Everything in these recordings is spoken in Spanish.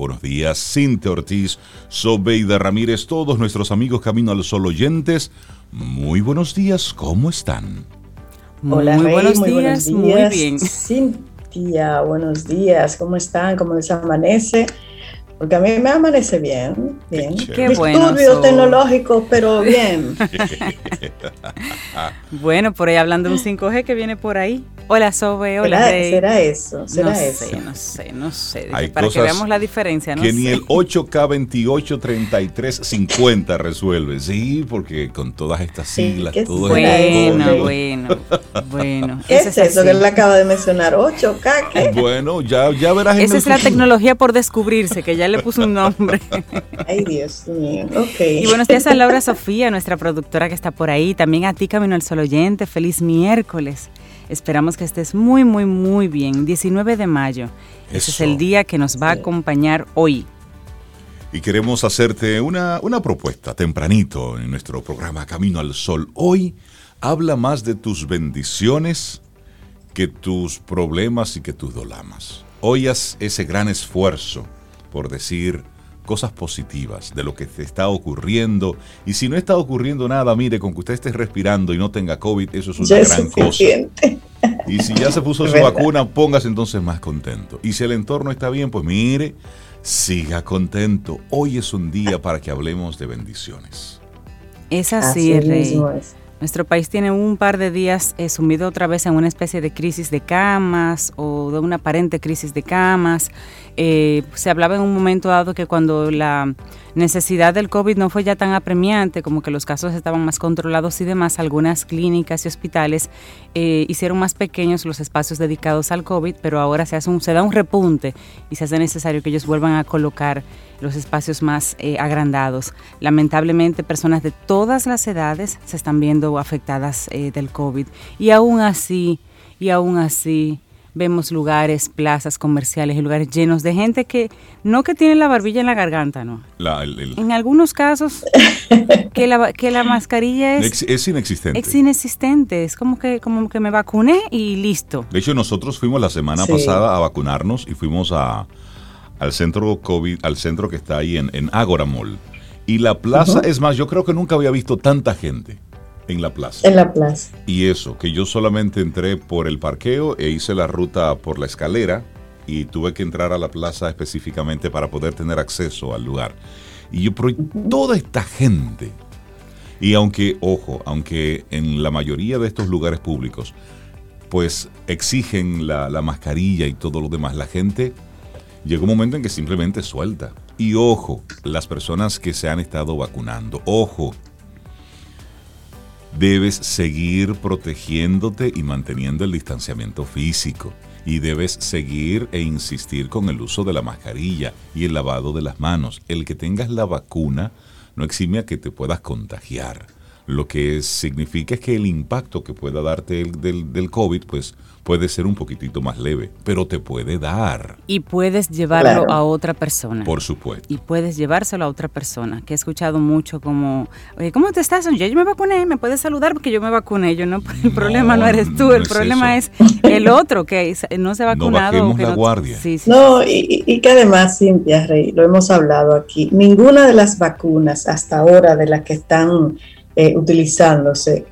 Buenos días, Cintia Ortiz, Sobeida Ramírez, todos nuestros amigos Camino al Sol oyentes. Muy buenos días, ¿cómo están? Hola, muy, buenos, días, muy bien. Cintia, buenos días, ¿cómo están? ¿Cómo les amanece? Porque a mí me amanece bien, bien. Qué bueno. tecnológicos, pero bien. bueno, por ahí hablando de un 5G que viene por ahí. Hola, Sobe, hola, ¿Será, ¿Será eso? ¿Será no eso? sé, no sé, no sé. Hay Para que veamos la diferencia, ¿no? Que ni el 8K283350 resuelve. Sí, porque con todas estas siglas, ¿qué todo Bueno, esto- bueno, bueno. ¿Qué Ese es eso así. que él acaba de mencionar? ¿8K? ¿Qué? Bueno, ya, ya verás. en Esa el es la futuro. tecnología por descubrirse, que ya le puso un nombre. Ay, Dios mío. Ok. Y buenos días a Laura Sofía, nuestra productora que está por ahí. También a ti, Camino al Sol Oyente. Feliz miércoles. Esperamos que estés muy, muy, muy bien. 19 de mayo. Ese es Eso. el día que nos va a acompañar hoy. Y queremos hacerte una, una propuesta tempranito en nuestro programa Camino al Sol. Hoy habla más de tus bendiciones que tus problemas y que tus dolamas. Hoy haz ese gran esfuerzo por decir cosas positivas de lo que te está ocurriendo. Y si no está ocurriendo nada, mire, con que usted esté respirando y no tenga COVID, eso es una Ya es gran cosa. Y si ya se puso su verdad. vacuna, póngase entonces más contento. Y si el entorno está bien, pues mire, siga contento. Hoy es un día para que hablemos de bendiciones. Es así, Así Rey. mismo es. Nuestro país tiene un par de días eh, sumido otra vez en una especie de crisis de camas o de una aparente crisis de camas. Eh, se hablaba en un momento dado que cuando la necesidad del COVID no fue ya tan apremiante, como que los casos estaban más controlados y demás, algunas clínicas y hospitales eh, hicieron más pequeños los espacios dedicados al COVID, pero ahora se, da un repunte y se hace necesario que ellos vuelvan a colocar los espacios más eh, agrandados. Lamentablemente, personas de todas las edades se están viendo afectadas del COVID. Y aún así, y aún así, vemos lugares, plazas comerciales y lugares llenos de gente que no que tiene la barbilla en la garganta, no. La- el- el- En algunos casos, que la, que la mascarilla es, ex- es inexistente. es inexistente. Es como que, como que me vacuné y listo. De hecho, nosotros fuimos la semana Sí. pasada a vacunarnos y fuimos a, al centro COVID, al centro que está ahí en, en Ágora Mall. Y la plaza, es más, yo creo que nunca había visto tanta gente en la plaza. En la plaza. Y eso, que yo solamente entré por el parqueo e hice la ruta por la escalera y tuve que entrar a la plaza específicamente para poder tener acceso al lugar. Y yo, pero ¿y toda esta gente. Y aunque, ojo, aunque en la mayoría de estos lugares públicos, pues exigen la, la mascarilla y todo lo demás, la gente llega un momento en que simplemente suelta. Y ojo, las personas que se han estado vacunando, ojo, debes seguir protegiéndote y manteniendo el distanciamiento físico. Y debes seguir e insistir con el uso de la mascarilla y el lavado de las manos. El que tengas la vacuna no exime a que te puedas contagiar. Lo que significa es que el impacto que pueda darte el- del, del COVID, pues puede ser un poquitito más leve, pero te puede dar, Y puedes llevarlo Claro. a otra persona. por supuesto. y puedes llevárselo a otra persona, que he escuchado mucho como, Oye, ¿cómo te estás? Yo, yo me vacuné, me puedes saludar porque yo me vacuné. Yo no, el problema no eres tú, no el es problema eso. es el otro que no se ha No vacunado. bajemos o que la no- guardia. Sí, sí, No, y, y que además, Cintia Rey, lo hemos hablado aquí, ninguna de las vacunas hasta ahora de las que están eh, utilizándose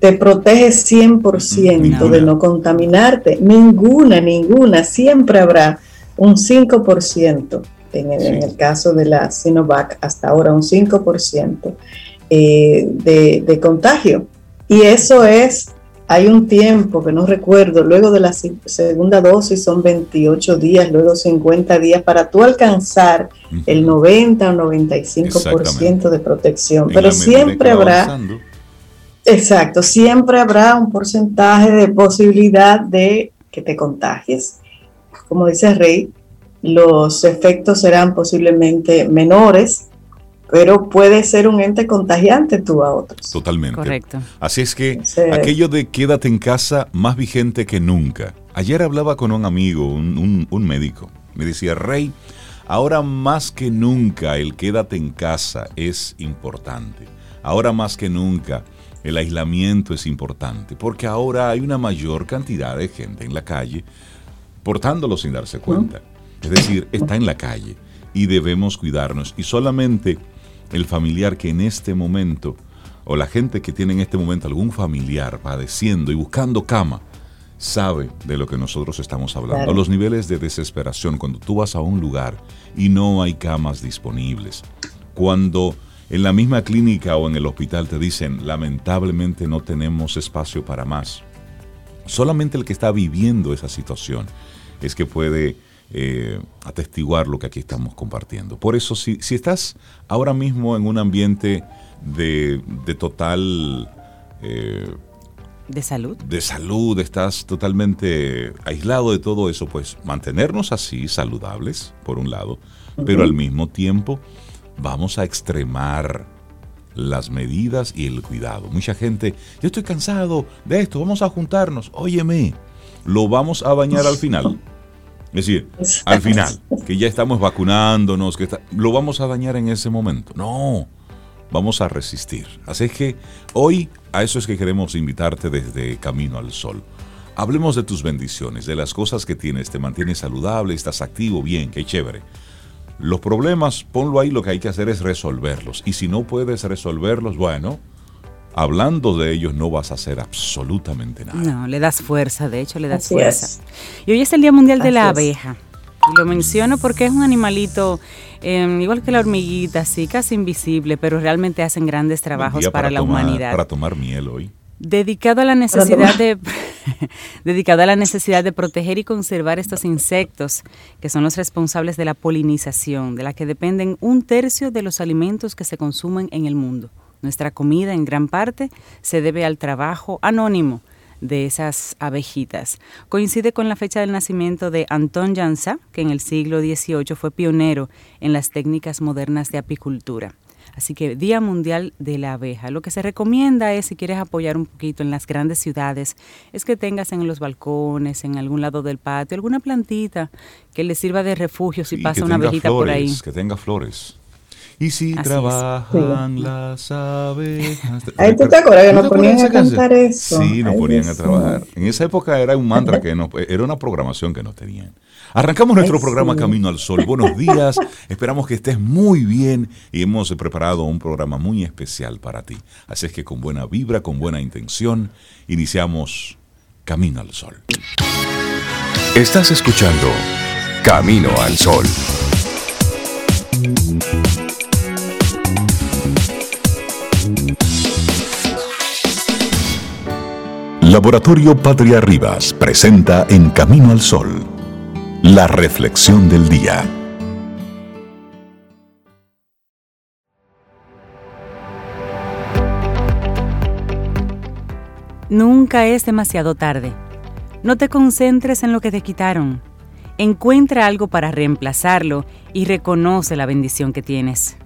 te protege 100% Ninguna. de no contaminarte. Ninguna, ninguna. Siempre habrá un 5%, en el, en el caso de la Sinovac, hasta ahora un 5% eh, de, de contagio. Y eso es, hay un tiempo que no recuerdo, luego de la segunda dosis son 28 días, luego 50 días para tú alcanzar Ujú. el 90 o 95% de protección. En Pero siempre habrá, avanzando, exacto, siempre habrá un porcentaje de posibilidad de que te contagies. Como dice Rey, los efectos serán posiblemente menores, pero puede ser un ente contagiante tú a otros. Totalmente. correcto. Así es que Sí. aquello de quédate en casa más vigente que nunca. Ayer hablaba con un amigo, un, un- un médico. Me decía, Rey, ahora más que nunca el quédate en casa es importante. Ahora más que nunca el aislamiento es importante. Porque ahora hay una mayor cantidad de gente en la calle portándolo sin darse cuenta. Es decir, está en la calle. y debemos cuidarnos. Y solamente el familiar que en este momento, o la gente que tiene en este momento algún familiar padeciendo y buscando cama, sabe de lo que nosotros estamos hablando. Los niveles de desesperación cuando tú vas a un lugar y no hay camas disponibles. Cuando en la misma clínica o en el hospital te dicen, lamentablemente no tenemos espacio para más. Solamente el que está viviendo esa situación es que puede eh, atestiguar lo que aquí estamos compartiendo. Por eso, si, si estás ahora mismo en un ambiente de, total... Eh, de salud. De salud, estás totalmente aislado de todo eso, pues mantenernos así, saludables, por un lado, pero al mismo tiempo vamos a extremar las medidas y el cuidado. Mucha gente, yo estoy cansado de esto, vamos a juntarnos. Óyeme, lo vamos a bañar al final. Es decir, al final, que ya estamos vacunándonos, que lo vamos a dañar en ese momento. No, vamos a resistir. Así es que hoy a eso es que queremos invitarte desde Camino al Sol. Hablemos de tus bendiciones, de las cosas que tienes, te mantienes saludable, estás activo, bien, qué chévere. Los problemas, ponlo ahí, lo que hay que hacer es resolverlos. Y si no puedes resolverlos, bueno, hablando de ellos no vas a hacer absolutamente nada. No, le das fuerza, de hecho le das fuerza. Y hoy es el Día Mundial de la Abeja. Y lo menciono porque es un animalito em, igual que la hormiguita, así casi invisible, pero realmente hacen grandes trabajos para, la humanidad. Para tomar miel hoy. Dedicado a la necesidad de dedicado a la necesidad de proteger y conservar estos insectos que son los responsables de la polinización, de la que dependen un tercio de los alimentos que se consumen en el mundo. Nuestra comida en gran parte se debe al trabajo anónimo de esas abejitas. Coincide con la fecha del nacimiento de Anton Jansa, que en el siglo XVIII fue pionero en las técnicas modernas de apicultura. Así que Día Mundial de la Abeja. Lo que se recomienda es, si quieres apoyar un poquito en las grandes ciudades, es que tengas en los balcones, en algún lado del patio, alguna plantita que le sirva de refugio si pasa una abejita por ahí. Que tenga flores. Y si trabajan las abejas. Ahí tú te acuerdas que nos ponían a cantar eso. Sí, nos ponían a trabajar. En esa época era un mantra que nos, era una programación que nos tenían. Arrancamos nuestro programa Camino al Sol. Buenos días, esperamos que estés muy bien y hemos preparado un programa muy especial para ti. Así es que con buena vibra, con buena intención, iniciamos Camino al Sol. Estás escuchando Camino al Sol. Laboratorio Patria Rivas presenta En Camino al Sol, la reflexión del día. Nunca es demasiado tarde. No te concentres en lo que te quitaron. Encuentra algo para reemplazarlo y reconoce la bendición que tienes.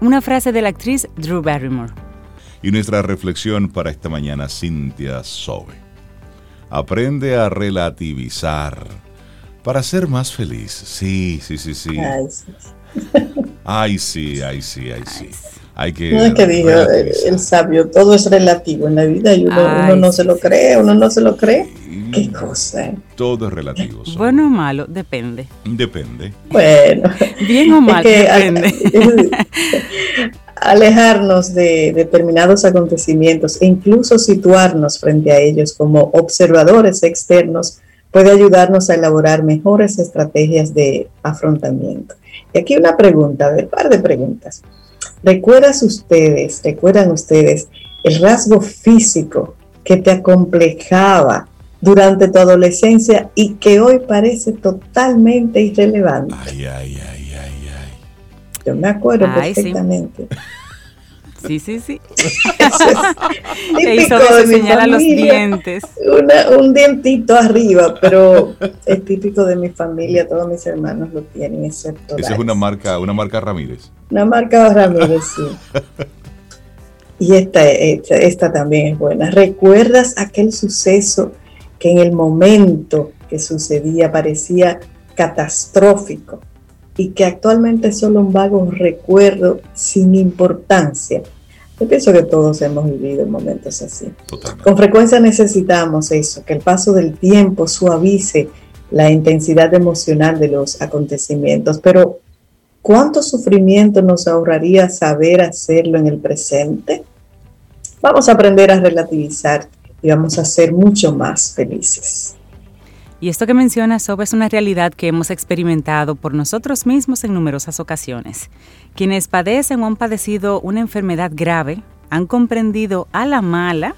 Una frase de la actriz Drew Barrymore. Y nuestra reflexión para esta mañana, Cintia Sobe. Aprende a relativizar para ser más feliz. Sí, sí, sí, sí. Ay, sí, ay, sí, ay, sí. Hay que. No es que diga el, sabio, todo es relativo en la vida y uno, no se lo cree, uno no se lo cree. Qué cosa. Todo es relativo. Bueno o malo, depende. Depende. Bueno. Bien o mal, depende. alejarnos de determinados acontecimientos e incluso situarnos frente a ellos como observadores externos puede ayudarnos a elaborar mejores estrategias de afrontamiento. Y aquí una pregunta, un par de preguntas. ¿Recuerdas ustedes, recuerdan ustedes el rasgo físico que te acomplejaba durante tu adolescencia y que hoy parece totalmente irrelevante? Ay, ay, ay. Yo me acuerdo perfectamente. Sí, sí, sí. típico de mi familia, los dientes. un dientito arriba, pero es típico de mi familia, todos mis hermanos lo tienen, excepto. Esa es una marca, una marca Ramírez. Una marca Ramírez, sí. y esta, esta, esta también es buena. ¿Recuerdas aquel suceso que en el momento que sucedía parecía catastrófico? Y que actualmente es solo un vago recuerdo sin importancia. Yo pienso que todos hemos vivido momentos así. Con frecuencia necesitamos eso, que el paso del tiempo suavice la intensidad emocional de los acontecimientos, pero ¿Cuánto sufrimiento nos ahorraría saber hacerlo en el presente? Vamos a aprender a relativizar y vamos a ser mucho más felices. Y esto que menciona Sob es una realidad que hemos experimentado por nosotros mismos en numerosas ocasiones. Quienes padecen o han padecido una enfermedad grave han comprendido a la mala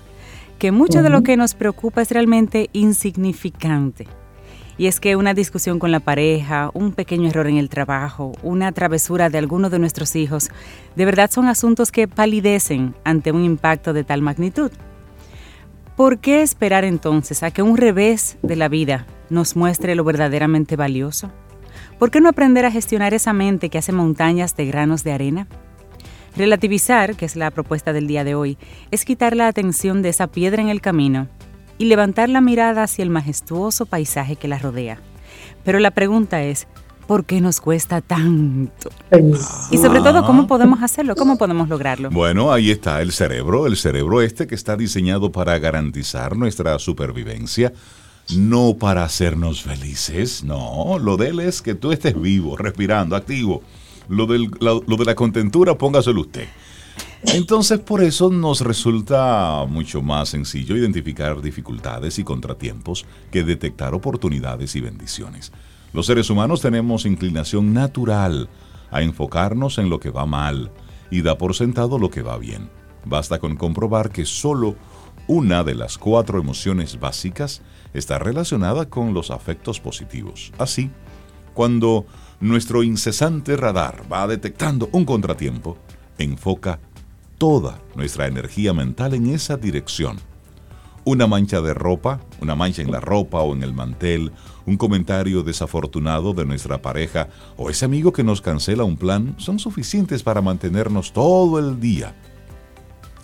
que mucho de lo que nos preocupa es realmente insignificante y es que una discusión con la pareja, un pequeño error en el trabajo, una travesura de alguno de nuestros hijos, de verdad son asuntos que palidecen ante un impacto de tal magnitud. ¿Por qué esperar entonces a que un revés de la vida nos muestre lo verdaderamente valioso? ¿Por qué no aprender a gestionar esa mente que hace montañas de granos de arena? Relativizar, que es la propuesta del día de hoy, es quitar la atención de esa piedra en el camino y levantar la mirada hacia el majestuoso paisaje que la rodea. Pero la pregunta es, ¿por qué nos cuesta tanto? Y sobre todo, ¿cómo podemos hacerlo? ¿Cómo podemos lograrlo? Bueno, ahí está el cerebro, el cerebro este que está diseñado para garantizar nuestra supervivencia, no para hacernos felices, no, lo de él es que tú estés vivo, respirando, activo. Lo, del, lo de la contentura, póngaselo usted. Entonces por eso nos resulta mucho más sencillo identificar dificultades y contratiempos que detectar oportunidades y bendiciones. Los seres humanos tenemos inclinación natural a enfocarnos en lo que va mal y da por sentado lo que va bien. Basta con comprobar que solo una de las cuatro emociones básicas está relacionada con los afectos positivos. Así, cuando nuestro incesante radar va detectando un contratiempo, enfoca toda nuestra energía mental en esa dirección. Una mancha de ropa, una mancha en la ropa o en el mantel, un comentario desafortunado de nuestra pareja o ese amigo que nos cancela un plan son suficientes para mantenernos todo el día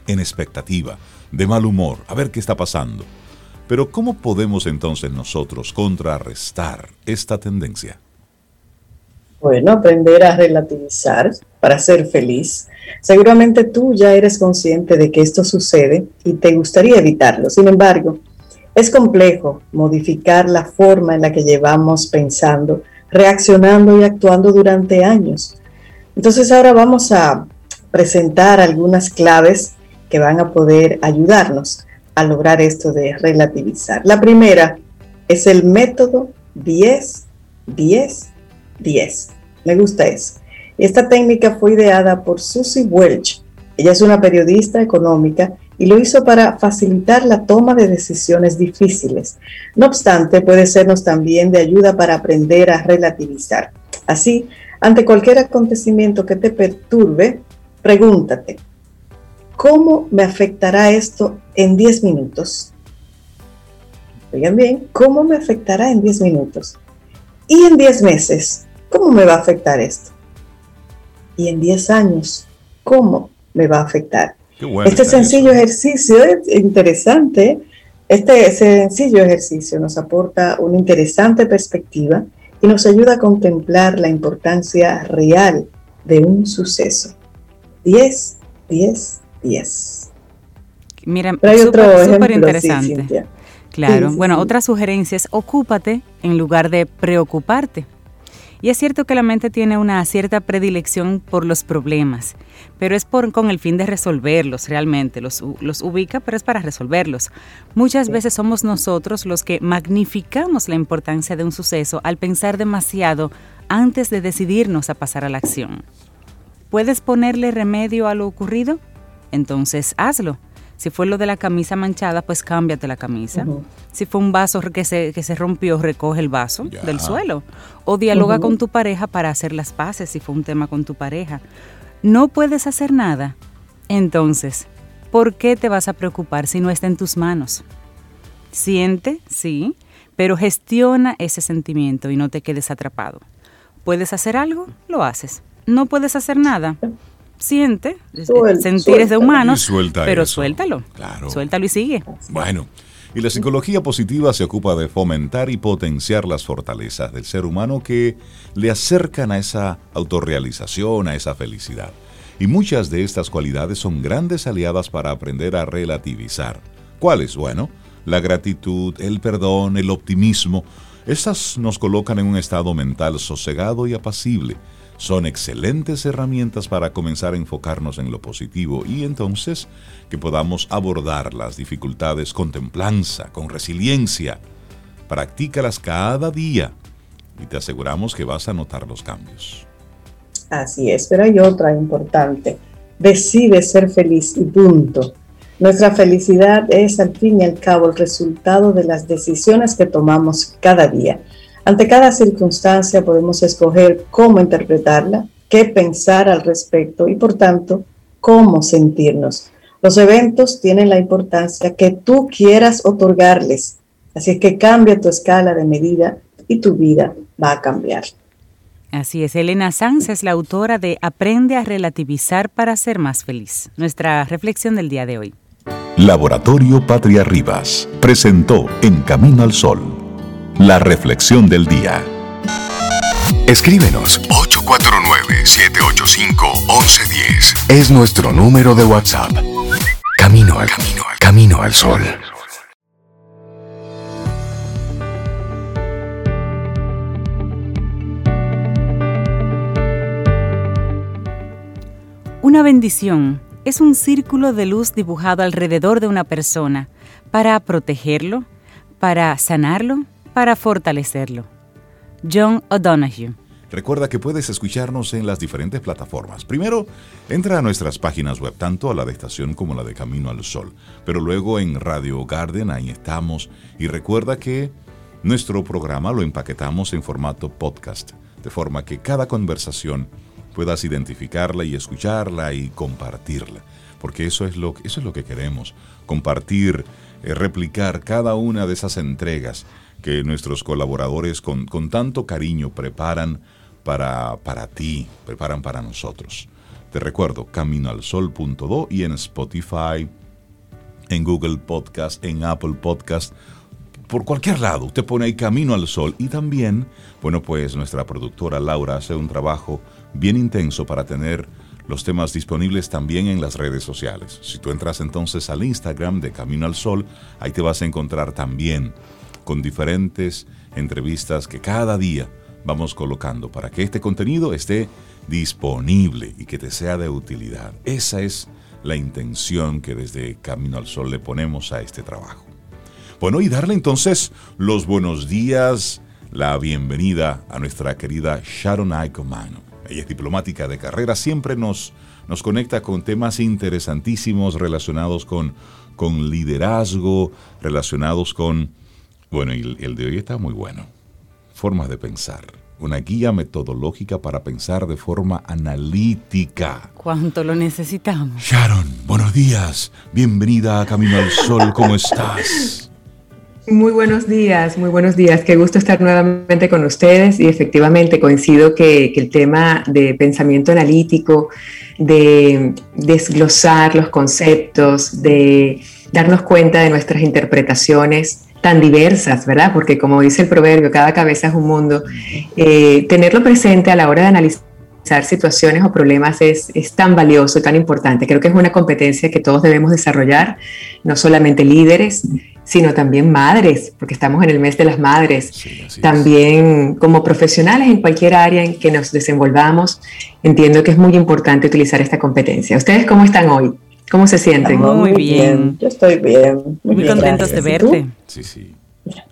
en expectativa, de mal humor, a ver qué está pasando. Pero ¿cómo podemos entonces nosotros contrarrestar esta tendencia? Bueno, aprender a relativizar para ser feliz, Seguramente tú ya eres consciente de que esto sucede y te gustaría evitarlo. Sin embargo, es complejo modificar la forma en la que llevamos pensando, reaccionando y actuando durante años. Entonces ahora vamos a presentar algunas claves que van a poder ayudarnos a lograr esto de relativizar. La primera es el método 10, 10, 10. Me gusta eso. Esta técnica fue ideada por Susie Welch. Ella es una periodista económica y lo hizo para facilitar la toma de decisiones difíciles. No obstante, puede sernos también de ayuda para aprender a relativizar. Así, ante cualquier acontecimiento que te perturbe, pregúntate, ¿cómo me afectará esto en 10 minutos? Oigan bien, ¿cómo me afectará en 10 minutos? Y en 10 meses, ¿cómo me va a afectar esto? y en 10 años, ¿cómo me va a afectar? este sencillo ejercicio es interesante. Este sencillo ejercicio nos aporta una interesante perspectiva y nos ayuda a contemplar la importancia real de un suceso. 10, 10, 10. Mira, súper interesante. claro. bueno, otra sugerencia es ocúpate en lugar de preocuparte. Y es cierto que la mente tiene una cierta predilección por los problemas, pero es por, con el fin de resolverlos realmente. Los, los ubica, pero es para resolverlos. Muchas veces somos nosotros los que magnificamos la importancia de un suceso al pensar demasiado antes de decidirnos a pasar a la acción. ¿Puedes ponerle remedio a lo ocurrido? Entonces hazlo. Si fue lo de la camisa manchada, pues cámbiate la camisa. Si fue un vaso que se, que se rompió, recoge el vaso del suelo. O dialoga con tu pareja para hacer las paces si fue un tema con tu pareja. No puedes hacer nada. Entonces, ¿por qué te vas a preocupar si no está en tus manos? Siente, sí, pero gestiona ese sentimiento y no te quedes atrapado. ¿Puedes hacer algo? Lo haces. No puedes hacer nada siente, sentir es de humanos, pero suéltalo, claro. suéltalo y sigue. Bueno, y la psicología positiva se ocupa de fomentar y potenciar las fortalezas del ser humano que le acercan a esa autorrealización, a esa felicidad. Y muchas de estas cualidades son grandes aliadas para aprender a relativizar. ¿Cuáles? Bueno, la gratitud, el perdón, el optimismo. Estas nos colocan en un estado mental sosegado y apacible son excelentes herramientas para comenzar a enfocarnos en lo positivo y entonces que podamos abordar las dificultades con templanza, con resiliencia. Practícalas cada día y te aseguramos que vas a notar los cambios. Así es, pero hay otra importante. Decide ser feliz y punto. Nuestra felicidad es al fin y al cabo el resultado de las decisiones que tomamos cada día. Ante cada circunstancia podemos escoger cómo interpretarla, qué pensar al respecto y por tanto cómo sentirnos. Los eventos tienen la importancia que tú quieras otorgarles, así es que cambia tu escala de medida y tu vida va a cambiar. Así es, Elena Sanz es la autora de Aprende a relativizar para ser más feliz. Nuestra reflexión del día de hoy. Laboratorio Patria Rivas presentó En Camino al Sol, la reflexión del día. Escríbenos 849-785-1110. Es nuestro número de WhatsApp. Camino al camino, al camino al sol. Una bendición es un círculo de luz dibujado alrededor de una persona para protegerlo, para sanarlo, para fortalecerlo. John O'Donoghue. Recuerda que puedes escucharnos en las diferentes plataformas. Primero, entra a nuestras páginas web, tanto a la de estación como la de Camino al Sol. Pero luego en Radio Garden, ahí estamos. Y recuerda que nuestro programa lo empaquetamos en formato podcast, de forma que cada conversación puedas identificarla y escucharla y compartirla. Porque eso es lo, eso es lo que queremos, compartir, eh, replicar cada una de esas entregas que nuestros colaboradores con, con tanto cariño preparan para, para ti, preparan para nosotros. Te recuerdo, caminoalsol.do y en Spotify, en Google Podcast, en Apple Podcast, por cualquier lado. Usted pone ahí Camino al Sol y también, bueno, pues nuestra productora Laura hace un trabajo bien intenso para tener los temas disponibles también en las redes sociales. Si tú entras entonces al Instagram de Camino al Sol, ahí te vas a encontrar también con diferentes entrevistas que cada día vamos colocando para que este contenido esté disponible y que te sea de utilidad. Esa es la intención que desde Camino al Sol le ponemos a este trabajo. Bueno, y darle entonces los buenos días, la bienvenida a nuestra querida Sharon Aikomano. Ella es diplomática de carrera, siempre nos, nos conecta con temas interesantísimos relacionados con, con liderazgo, relacionados con... Bueno, y el de hoy está muy bueno. Formas de pensar. Una guía metodológica para pensar de forma analítica. ¿Cuánto lo necesitamos? Sharon, buenos días. Bienvenida a Camino al Sol. ¿Cómo estás? Muy buenos días, muy buenos días. Qué gusto estar nuevamente con ustedes y efectivamente coincido que, que, el tema de pensamiento analítico, de desglosar los conceptos, de darnos cuenta de nuestras interpretaciones tan diversas, ¿verdad? Porque como dice el proverbio, cada cabeza es un mundo. Eh, tenerlo presente a la hora de analizar situaciones o problemas es, es, tan valioso, tan importante. Creo que es una competencia que todos debemos desarrollar, no solamente líderes, sino también madres, porque estamos en el mes de las madres, sí, también es. como profesionales en cualquier área en que nos desenvolvamos, entiendo que es muy importante utilizar esta competencia. ¿Ustedes cómo están hoy? ¿Cómo se sienten? Muy, muy bien. bien. Yo estoy bien. Muy, muy bien, contentos gracias. de verte. Sí, sí.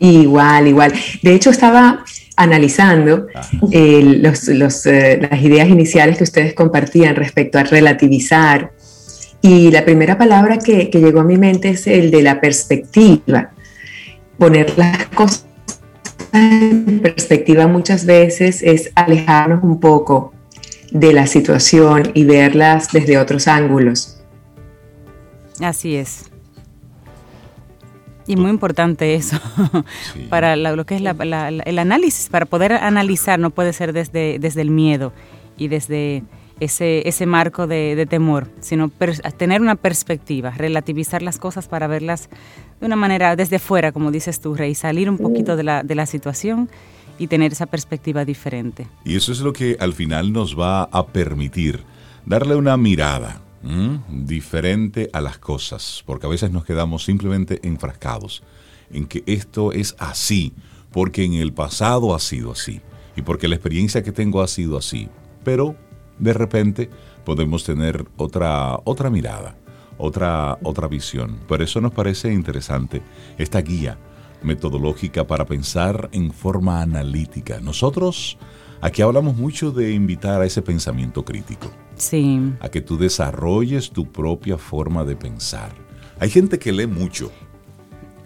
Igual, igual. De hecho, estaba analizando eh, los, los, eh, las ideas iniciales que ustedes compartían respecto a relativizar, y la primera palabra que, que, llegó a mi mente es el de la perspectiva. Poner las cosas en perspectiva muchas veces es alejarnos un poco de la situación y verlas desde otros ángulos. Así es. Y muy importante eso, sí. para lo que es la, la, el análisis, para poder analizar no puede ser desde, desde el miedo y desde ese, ese marco de, de temor, sino per, tener una perspectiva, relativizar las cosas para verlas de una manera desde fuera, como dices tú, Rey, salir un poquito de la, de la situación y tener esa perspectiva diferente. Y eso es lo que al final nos va a permitir darle una mirada ¿Mm? diferente a las cosas, porque a veces nos quedamos simplemente enfrascados en que esto es así, porque en el pasado ha sido así, y porque la experiencia que tengo ha sido así, pero de repente podemos tener otra, otra mirada, otra, otra visión. Por eso nos parece interesante esta guía metodológica para pensar en forma analítica. Nosotros aquí hablamos mucho de invitar a ese pensamiento crítico. Sí. A que tú desarrolles tu propia forma de pensar. Hay gente que lee mucho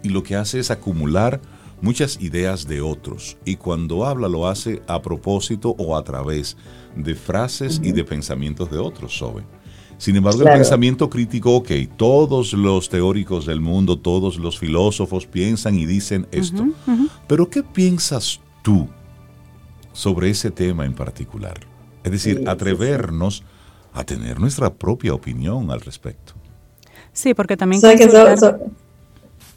y lo que hace es acumular muchas ideas de otros y cuando habla lo hace a propósito o a través de frases y de pensamientos de otros, Sobe. Sin embargo, el pensamiento crítico, ok, todos los teóricos del mundo, todos los filósofos piensan y dicen esto. Pero ¿qué piensas tú sobre ese tema en particular? Es decir, atrevernos a tener nuestra propia opinión al respecto. Sí, porque también...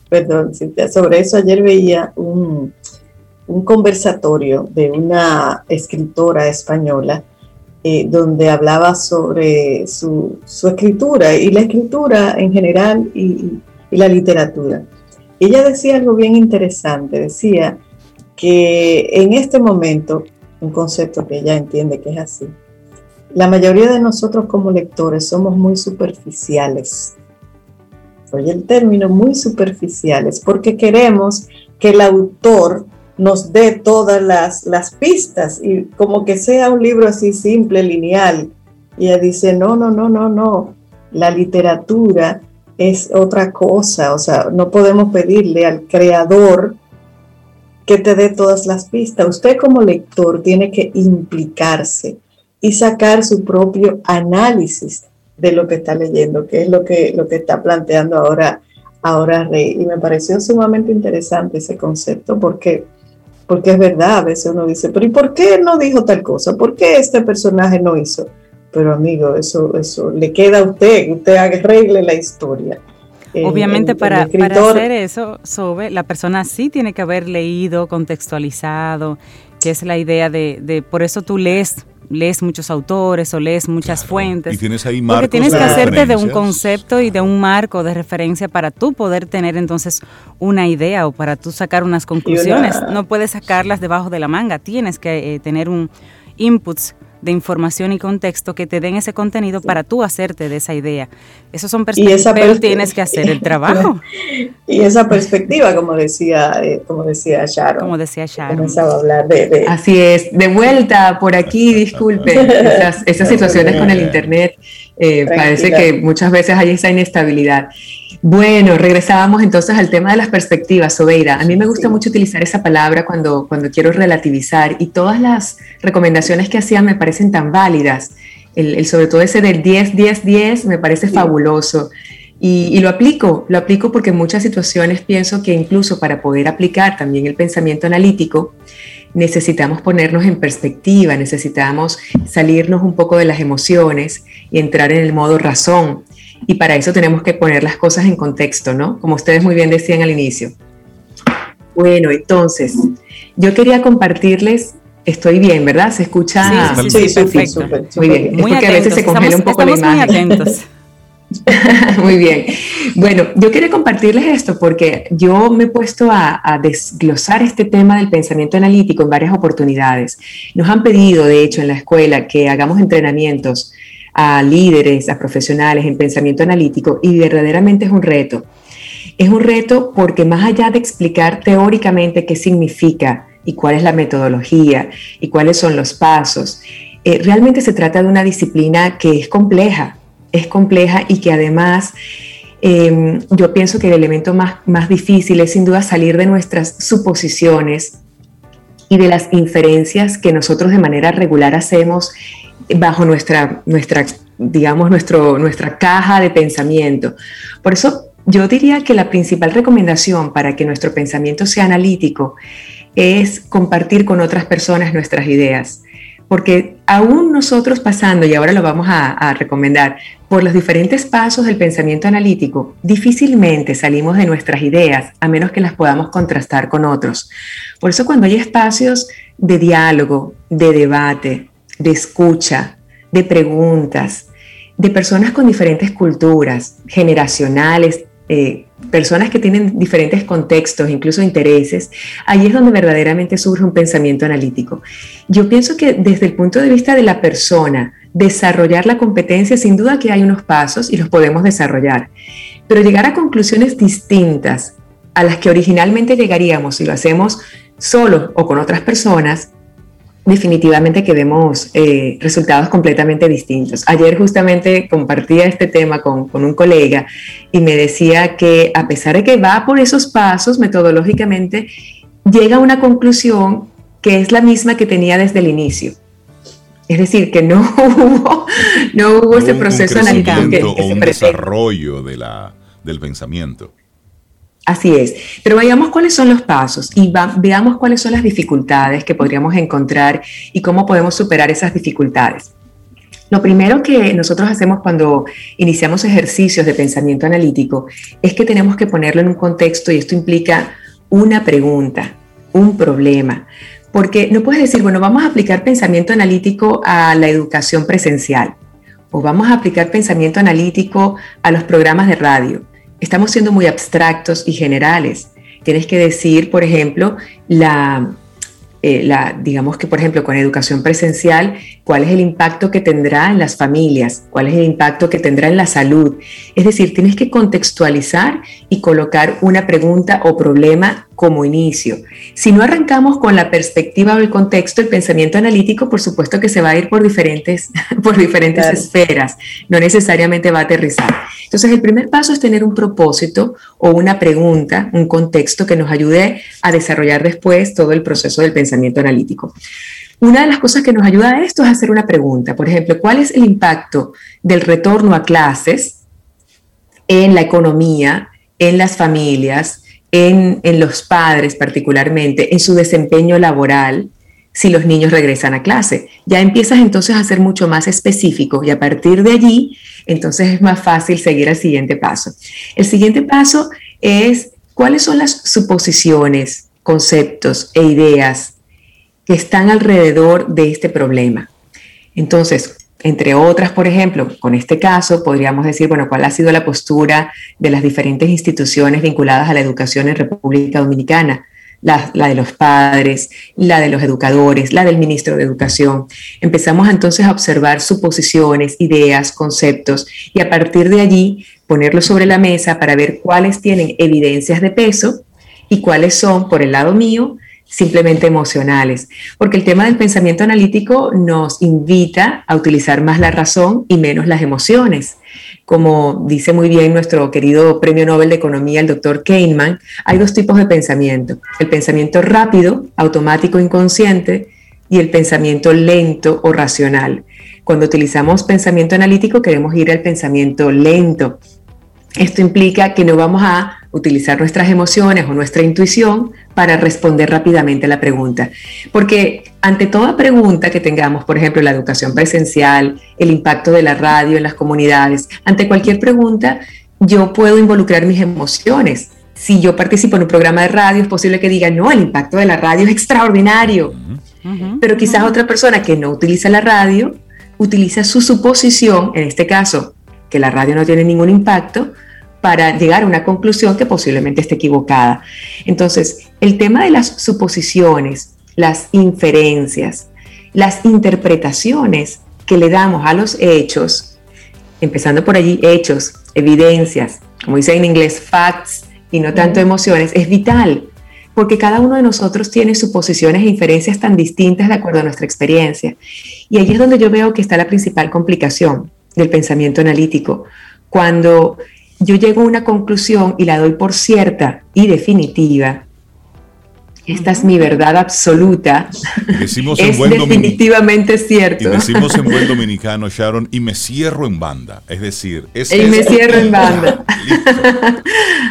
perdón, sobre eso ayer veía un, un conversatorio de una escritora española eh, donde hablaba sobre su, escritura y la escritura en general y, la literatura. Ella decía algo bien interesante, decía que en este momento, un concepto que ella entiende que es así, la mayoría de nosotros como lectores somos muy superficiales. Oye el término, muy superficiales, porque queremos que el autor nos dé todas las, pistas y como que sea un libro así simple, lineal. Y ella dice, no, no, no, no, no, la literatura es otra cosa, o sea, no podemos pedirle al creador que te dé todas las pistas. Usted como lector tiene que implicarse y sacar su propio análisis de lo que está leyendo, que es lo que, lo que está planteando ahora, ahora Rey. Y me pareció sumamente interesante ese concepto porque porque es verdad, a veces uno dice, pero ¿y por qué no dijo tal cosa? ¿Por qué este personaje no hizo? Pero amigo, eso, eso le queda a usted, usted arregle la historia. Obviamente para, para, hacer eso, Sobe, la persona sí tiene que haber leído, contextualizado, que es la idea de, de por eso tú lees lees muchos autores o lees muchas fuentes. Y tienes ahí marcos Porque tienes que hacerte de un concepto y de un marco de referencia para tú poder tener entonces una idea o para tú sacar unas conclusiones. No puedes sacarlas debajo de la manga, tienes que eh, tener un inputs de información y contexto que te den ese contenido para tú hacerte de esa idea. Esos son perspectivas, pero tienes que hacer el trabajo. y esa perspectiva, como decía, eh, como decía Sharon. Como decía Sharon. a hablar de, Así es, de vuelta por aquí, disculpe, esas, situaciones con el Internet, eh, parece que muchas veces hay esa inestabilidad. Bueno, regresábamos entonces al tema de las perspectivas, Sobeira. A mí me gusta mucho utilizar esa palabra cuando, cuando quiero relativizar y todas las recomendaciones que hacían me parecen tan válidas. El, sobre todo ese del 10, 10, 10 me parece fabuloso. Y, y, lo aplico, lo aplico porque en muchas situaciones pienso que incluso para poder aplicar también el pensamiento analítico, necesitamos ponernos en perspectiva, necesitamos salirnos un poco de las emociones y entrar en el modo razón y para eso tenemos que poner las cosas en contexto, ¿no? Como ustedes muy bien decían al inicio. Bueno, entonces, yo quería compartirles, estoy bien, ¿verdad? ¿Se escucha? Sí, sí, sí perfecto. Muy bien, es porque a veces se congela un poco la imagen. Muy atentos. Muy bien. Bueno, yo quería compartirles esto porque yo me he puesto a, desglosar este tema del pensamiento analítico en varias oportunidades. Nos han pedido, de hecho, en la escuela que hagamos entrenamientos a líderes, a profesionales en pensamiento analítico y verdaderamente es un reto. Es un reto porque más allá de explicar teóricamente qué significa y cuál es la metodología y cuáles son los pasos, eh, realmente se trata de una disciplina que es compleja, es compleja y que además em, yo pienso que el elemento más, más difícil es sin duda salir de nuestras suposiciones y de las inferencias que nosotros de manera regular hacemos bajo nuestra, nuestra digamos, nuestro, nuestra caja de pensamiento. Por eso yo diría que la principal recomendación para que nuestro pensamiento sea analítico es compartir con otras personas nuestras ideas. Porque aún nosotros pasando, y ahora lo vamos a, recomendar, por los diferentes pasos del pensamiento analítico, difícilmente salimos de nuestras ideas a menos que las podamos contrastar con otros. Por eso cuando hay espacios de diálogo, de debate, de escucha, de preguntas, de personas con diferentes culturas, generacionales, eh, personas que tienen diferentes contextos, incluso intereses, ahí es donde verdaderamente surge un pensamiento analítico. Yo pienso que desde el punto de vista de la persona, desarrollar la competencia, sin duda que hay unos pasos y los podemos desarrollar, pero llegar a conclusiones distintas a las que originalmente llegaríamos si lo hacemos solo o con otras personas, definitivamente que vemos eh, resultados completamente distintos. Ayer justamente compartía este tema con, con, un colega y me decía que a pesar de que va por esos pasos metodológicamente, llega a una conclusión que es la misma que tenía desde el inicio. Es decir, que no hubo, no hubo ese proceso analítico que, o un desarrollo de la, del pensamiento. Así es, pero veamos cuáles son los pasos y veamos cuáles son las dificultades que podríamos encontrar y cómo podemos superar esas dificultades. Lo primero que nosotros hacemos cuando iniciamos ejercicios de pensamiento analítico es que tenemos que ponerlo en un contexto y esto implica una pregunta, un problema, porque no puedes decir, bueno, vamos a aplicar pensamiento analítico a la educación presencial o vamos a aplicar pensamiento analítico a los programas de radio estamos siendo muy abstractos y generales. Tienes que decir, por ejemplo, la, eh, la, digamos que, por ejemplo, con educación presencial, cuál es el impacto que tendrá en las familias, cuál es el impacto que tendrá en la salud. Es decir, tienes que contextualizar y colocar una pregunta o problema como inicio. Si no arrancamos con la perspectiva o el contexto, el pensamiento analítico, por supuesto que se va a ir por diferentes, por diferentes esferas, no necesariamente va a aterrizar. Entonces, el primer paso es tener un propósito o una pregunta, un contexto que nos ayude a desarrollar después todo el proceso del pensamiento analítico. Una de las cosas que nos ayuda a esto es hacer una pregunta. Por ejemplo, ¿cuál es el impacto del retorno a clases en la economía, en las familias, en, los padres particularmente, en su desempeño laboral, si los niños regresan a clase. Ya empiezas entonces a ser mucho más específico y a partir de allí, entonces es más fácil seguir al siguiente paso. El siguiente paso es cuáles son las suposiciones, conceptos e ideas que están alrededor de este problema. Entonces, entre otras, por ejemplo, con este caso podríamos decir, bueno, cuál ha sido la postura de las diferentes instituciones vinculadas a la educación en República Dominicana, la, de los padres, la de los educadores, la del ministro de Educación. Empezamos entonces a observar suposiciones, ideas, conceptos y a partir de allí ponerlo sobre la mesa para ver cuáles tienen evidencias de peso y cuáles son, por el lado mío, simplemente emocionales, porque el tema del pensamiento analítico nos invita a utilizar más la razón y menos las emociones. Como dice muy bien nuestro querido Premio Nobel de Economía, el doctor Kahneman, hay dos tipos de pensamiento, el pensamiento rápido, automático, inconsciente, y el pensamiento lento o racional. Cuando utilizamos pensamiento analítico queremos ir al pensamiento lento. Esto implica que no vamos a utilizar nuestras emociones o nuestra intuición para responder rápidamente a la pregunta. Porque ante toda pregunta que tengamos, por ejemplo, la educación presencial, el impacto de la radio en las comunidades, ante cualquier pregunta, yo puedo involucrar mis emociones. Si yo participo en un programa de radio, es posible que diga, no, el impacto de la radio es extraordinario. Pero quizás otra persona que no utiliza la radio, utiliza su suposición, en este caso, que la radio no tiene ningún impacto, para llegar a una conclusión que posiblemente esté equivocada. Entonces, el tema de las suposiciones, las inferencias, las interpretaciones que le damos a los hechos, empezando por allí, hechos, evidencias, como dice en inglés, facts y no tanto emociones, es vital, porque cada uno de nosotros tiene suposiciones e inferencias tan distintas de acuerdo a nuestra experiencia. Y ahí es donde yo veo que está la principal complicación del pensamiento analítico, cuando yo llego a una conclusión y la doy por cierta y definitiva, esta es mi verdad absoluta. Decimos es definitivamente cierto. Y decimos en buen dominicano, Sharon, y me cierro en banda. Es decir, es y me cierro en banda.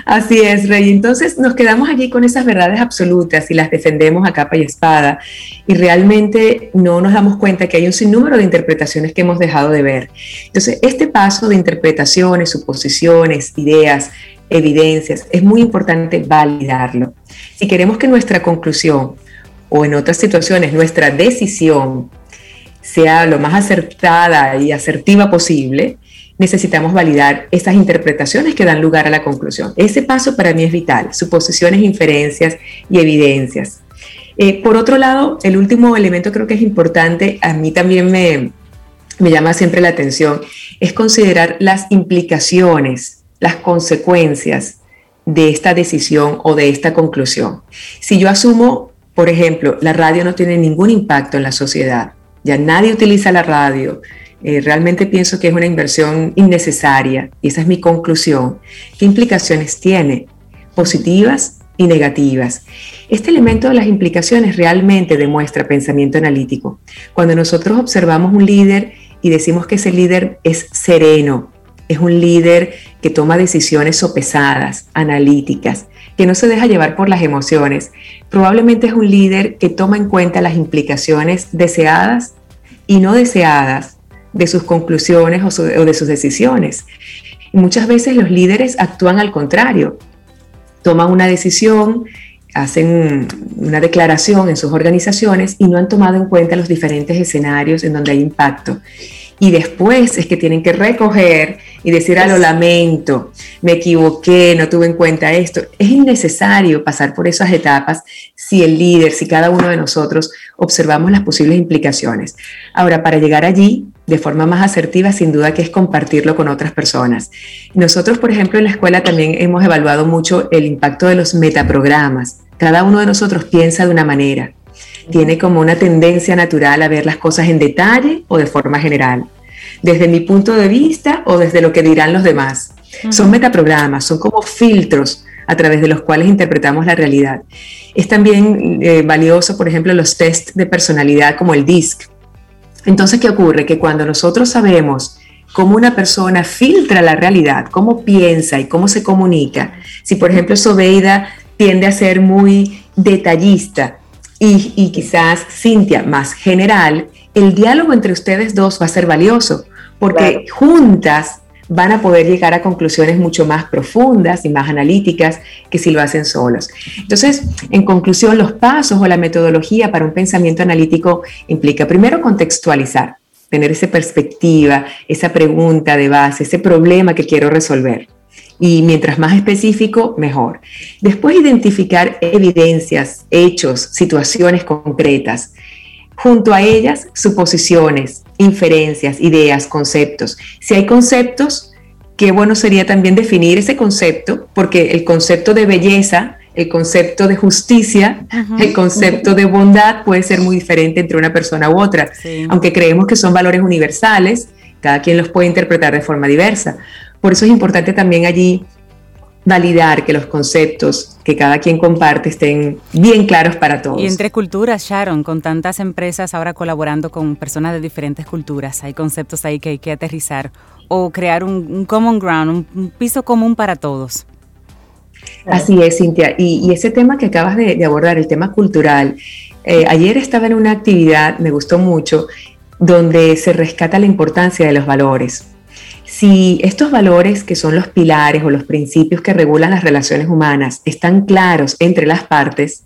Así es, Rey. Entonces nos quedamos allí con esas verdades absolutas y las defendemos a capa y espada. Y realmente no nos damos cuenta que hay un sinnúmero de interpretaciones que hemos dejado de ver. Entonces, este paso de interpretaciones, suposiciones, ideas, evidencias, es muy importante validarlo. Si queremos que nuestra conclusión o en otras situaciones nuestra decisión sea lo más acertada y asertiva posible, necesitamos validar esas interpretaciones que dan lugar a la conclusión. Ese paso para mí es vital, suposiciones, inferencias y evidencias. Eh, por otro lado, el último elemento creo que es importante, a mí también me, me llama siempre la atención, es considerar las implicaciones, las consecuencias de esta decisión o de esta conclusión. Si yo asumo, por ejemplo, la radio no tiene ningún impacto en la sociedad, ya nadie utiliza la radio, eh, realmente pienso que es una inversión innecesaria y esa es mi conclusión. ¿Qué implicaciones tiene? Positivas y negativas. Este elemento de las implicaciones realmente demuestra pensamiento analítico. Cuando nosotros observamos un líder y decimos que ese líder es sereno, es un líder que toma decisiones sopesadas, analíticas, que no se deja llevar por las emociones, probablemente es un líder que toma en cuenta las implicaciones deseadas y no deseadas de sus conclusiones o, de sus decisiones. Y muchas veces los líderes actúan al contrario, toman una decisión, hacen una declaración en sus organizaciones y no han tomado en cuenta los diferentes escenarios en donde hay impacto. Y después es que tienen que recoger y decir, a lo lamento, me equivoqué, no tuve en cuenta esto. Es innecesario pasar por esas etapas si el líder, si cada uno de nosotros observamos las posibles implicaciones. Ahora, para llegar allí, de forma más asertiva, sin duda que es compartirlo con otras personas. Nosotros, por ejemplo, en la escuela también hemos evaluado mucho el impacto de los metaprogramas. Cada uno de nosotros piensa de una manera, tiene como una tendencia natural a ver las cosas en detalle o de forma general, desde mi punto de vista o desde lo que dirán los demás. Son metaprogramas, son como filtros a través de los cuales interpretamos la realidad. Es también eh, valioso, por ejemplo, los test de personalidad como el DISC, entonces, ¿qué ocurre? Que cuando nosotros sabemos cómo una persona filtra la realidad, cómo piensa y cómo se comunica, si por ejemplo Sobeida tiende a ser muy detallista y, quizás Cintia más general, el diálogo entre ustedes dos va a ser valioso porque juntas van a poder llegar a conclusiones mucho más profundas y más analíticas que si lo hacen solos. Entonces, en conclusión, los pasos o la metodología para un pensamiento analítico implica primero contextualizar, tener esa perspectiva, esa pregunta de base, ese problema que quiero resolver. Y mientras más específico, mejor. Después identificar evidencias, hechos, situaciones concretas junto a ellas suposiciones, inferencias, ideas, conceptos. Si hay conceptos, qué bueno sería también definir ese concepto, porque el concepto de belleza, el concepto de justicia, el concepto de bondad puede ser muy diferente entre una persona u otra. Aunque creemos que son valores universales, cada quien los puede interpretar de forma diversa. Por eso es importante también allí validar que los conceptos que cada quien comparte estén bien claros para todos. Y entre culturas, Sharon, con tantas empresas ahora colaborando con personas de diferentes culturas, hay conceptos ahí que hay que aterrizar o crear un, common ground, un, piso común para todos. Así es, Cintia. Y, ese tema que acabas de, abordar, el tema cultural, eh, ayer estaba en una actividad, me gustó mucho, donde se rescata la importancia de los valores si estos valores, que son los pilares o los principios que regulan las relaciones humanas, están claros entre las partes,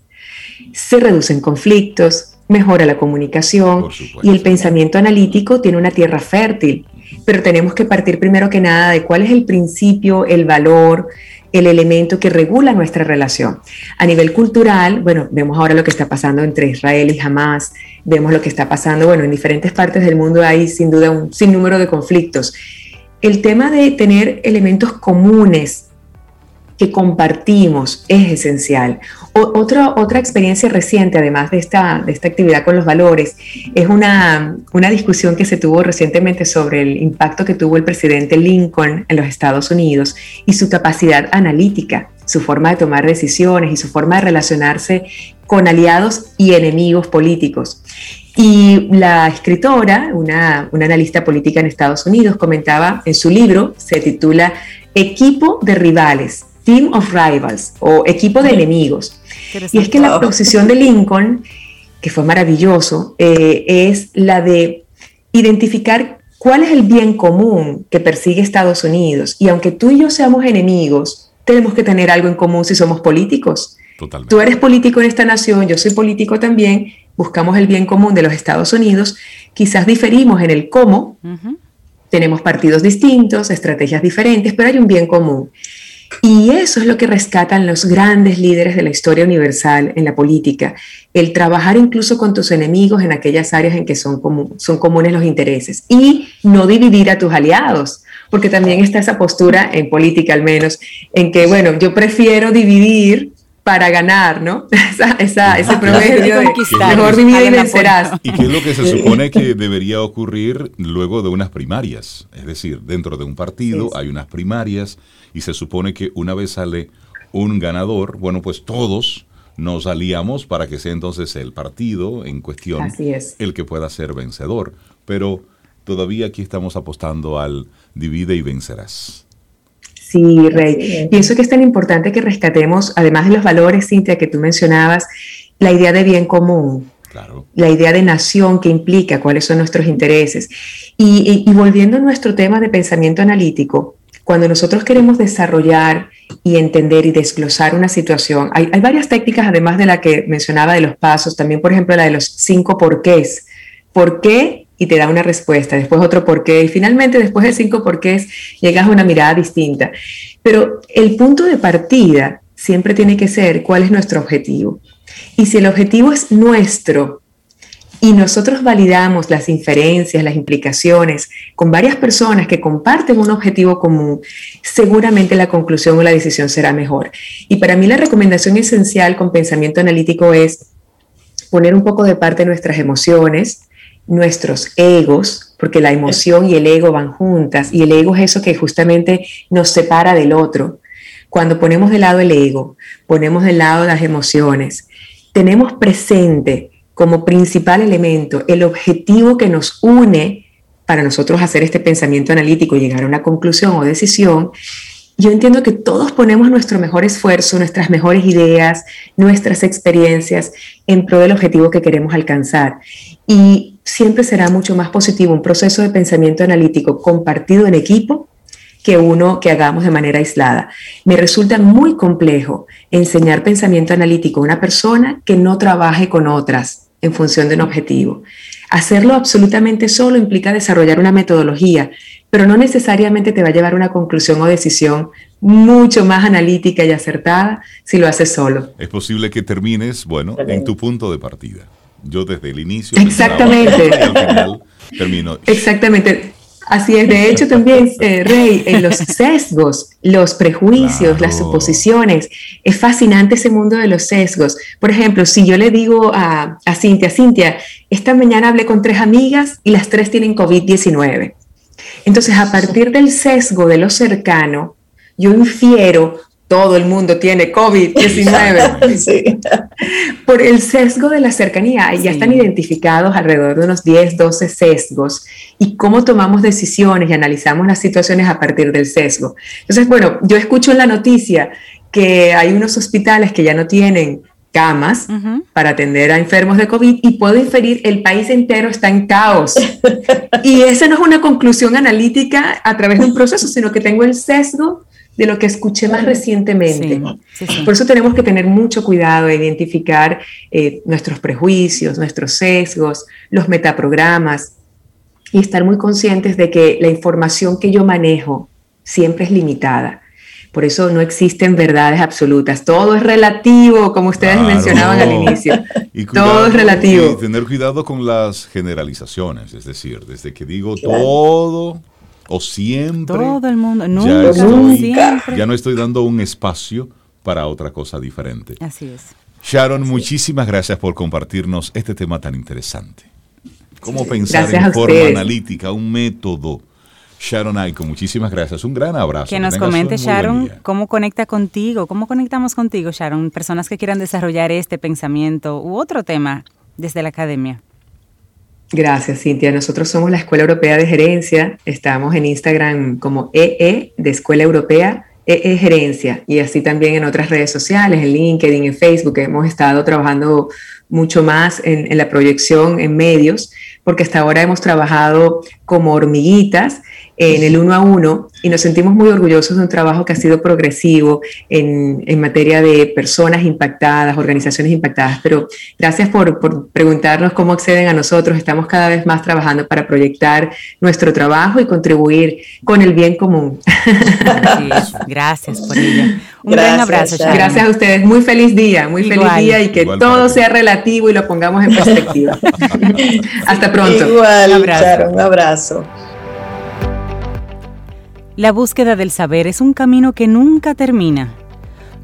se reducen conflictos, mejora la comunicación y el pensamiento analítico tiene una tierra fértil. Pero tenemos que partir primero que nada de cuál es el principio, el valor, el elemento que regula nuestra relación. A nivel cultural, bueno, vemos ahora lo que está pasando entre Israel y Hamas, vemos lo que está pasando, bueno, en diferentes partes del mundo hay sin duda un sinnúmero de conflictos el tema de tener elementos comunes que compartimos es esencial. otra, otra experiencia reciente, además de esta, de esta actividad con los valores, es una, una discusión que se tuvo recientemente sobre el impacto que tuvo el presidente Lincoln en los Estados Unidos y su capacidad analítica, su forma de tomar decisiones y su forma de relacionarse con aliados y enemigos políticos. Y la escritora, una, analista política en Estados Unidos, comentaba en su libro, se titula Equipo de rivales, Team of Rivals o Equipo de enemigos. Y es que la posición de Lincoln, que fue maravilloso, eh, es la de identificar cuál es el bien común que persigue Estados Unidos. Y aunque tú y yo seamos enemigos, tenemos que tener algo en común si somos políticos. Tú eres político en esta nación, yo soy político también, buscamos el bien común de los Estados Unidos, quizás diferimos en el cómo, tenemos partidos distintos, estrategias diferentes, pero hay un bien común. Y eso es lo que rescatan los grandes líderes de la historia universal en la política, el trabajar incluso con tus enemigos en aquellas áreas en que son, son comunes los intereses y no dividir a tus aliados, porque también está esa postura en política al menos, en que, bueno, yo prefiero dividir para ganar, ¿no? Esa, ese promedio de mejor divide y vencerás. ¿Y qué es lo que se supone que debería ocurrir luego de unas primarias? Es decir, dentro de un partido hay unas primarias y se supone que una vez sale un ganador, bueno, pues todos nos aliamos para que sea entonces el partido en cuestión el que pueda ser vencedor. Pero todavía aquí estamos apostando al divide y vencerás. Sí, Rey. Pienso que es tan importante que rescatemos, además de los valores, Cintia, que tú mencionabas, la idea de bien común. La idea de nación que implica cuáles son nuestros intereses. Y, volviendo a nuestro tema de pensamiento analítico, cuando nosotros queremos desarrollar y entender y desglosar una situación, hay, hay, varias técnicas, además de la que mencionaba de los pasos, también por ejemplo la de los cinco porqués. ¿Por qué? Y te da una respuesta, después otro por qué, y finalmente después de cinco porqués llegas a una mirada distinta. Pero el punto de partida siempre tiene que ser cuál es nuestro objetivo. Y si el objetivo es nuestro y nosotros validamos las inferencias, las implicaciones con varias personas que comparten un objetivo común, seguramente la conclusión o la decisión será mejor. Y para mí la recomendación esencial con pensamiento analítico es poner un poco de parte nuestras emociones, nuestros egos, porque la emoción y el ego van juntas, y el ego es eso que justamente nos separa del otro. Cuando ponemos de lado el ego, ponemos de lado las emociones, tenemos presente como principal elemento el objetivo que nos une para nosotros hacer este pensamiento analítico y llegar a una conclusión o decisión, yo entiendo que todos ponemos nuestro mejor esfuerzo, nuestras mejores ideas, nuestras experiencias en pro del objetivo que queremos alcanzar. Y siempre será mucho más positivo un proceso de pensamiento analítico compartido en equipo que uno que hagamos de manera aislada. Me resulta muy complejo enseñar pensamiento analítico a una persona que no trabaje con otras en función de un objetivo. Hacerlo absolutamente solo implica desarrollar una metodología, pero no necesariamente te va a llevar a una conclusión o decisión mucho más analítica y acertada si lo haces solo. Es posible que termines, bueno, en tu punto de partida. Yo desde el inicio. Exactamente. al final termino. Exactamente. Así es, de hecho también, eh, Rey, en los sesgos, los prejuicios, las suposiciones, es fascinante ese mundo de los sesgos. Por ejemplo, si yo le digo a, a Cintia, Cintia, esta mañana hablé con tres amigas y las tres tienen COVID-19. Entonces, a partir del sesgo de lo cercano, yo infiero todo el mundo tiene COVID-19. Por el sesgo de la cercanía, ya están identificados alrededor de unos 10, 12 sesgos y cómo tomamos decisiones y analizamos las situaciones a partir del sesgo. Entonces, bueno, yo escucho en la noticia que hay unos hospitales que ya no tienen camas para atender a enfermos de COVID y puedo inferir el país entero está en caos. y esa no es una conclusión analítica a través de un proceso, sino que tengo el sesgo de lo que escuché más recientemente. Por eso tenemos que tener mucho cuidado de identificar eh, nuestros prejuicios, nuestros sesgos, los metaprogramas y estar muy conscientes de que la información que yo manejo siempre es limitada. Por eso no existen verdades absolutas. Todo es relativo, como ustedes mencionaban al inicio. todo es relativo. Y tener cuidado con las generalizaciones, es decir, desde que digo todo o siempre. Todo el mundo, nunca, ya no estoy dando un espacio para otra cosa diferente. Así es. Sharon, muchísimas gracias por compartirnos este tema tan interesante. Cómo pensar en forma analítica, un método. Sharon Aiko, muchísimas gracias. Un gran abrazo. Que nos comente, Sharon, cómo conecta contigo, cómo conectamos contigo, Sharon, personas que quieran desarrollar este pensamiento u otro tema desde la academia. Gracias, Cintia. Nosotros somos la Escuela Europea de Gerencia. Estamos en Instagram como EE de Escuela Europea, EE Gerencia. Y así también en otras redes sociales, en LinkedIn, en Facebook. Hemos estado trabajando mucho más en, en la proyección en medios, porque hasta ahora hemos trabajado como hormiguitas en el uno a uno y nos sentimos muy orgullosos de un trabajo que ha sido progresivo en, en materia de personas impactadas, organizaciones impactadas. Pero gracias por, por, preguntarnos cómo acceden a nosotros. Estamos cada vez más trabajando para proyectar nuestro trabajo y contribuir con el bien común. Gracias por ello. Un gran abrazo. Gracias a ustedes. Muy feliz día, muy feliz día y que todo sea relativo y lo pongamos en perspectiva. Hasta pronto. Igual, un abrazo. un abrazo. La búsqueda del saber es un camino que nunca termina.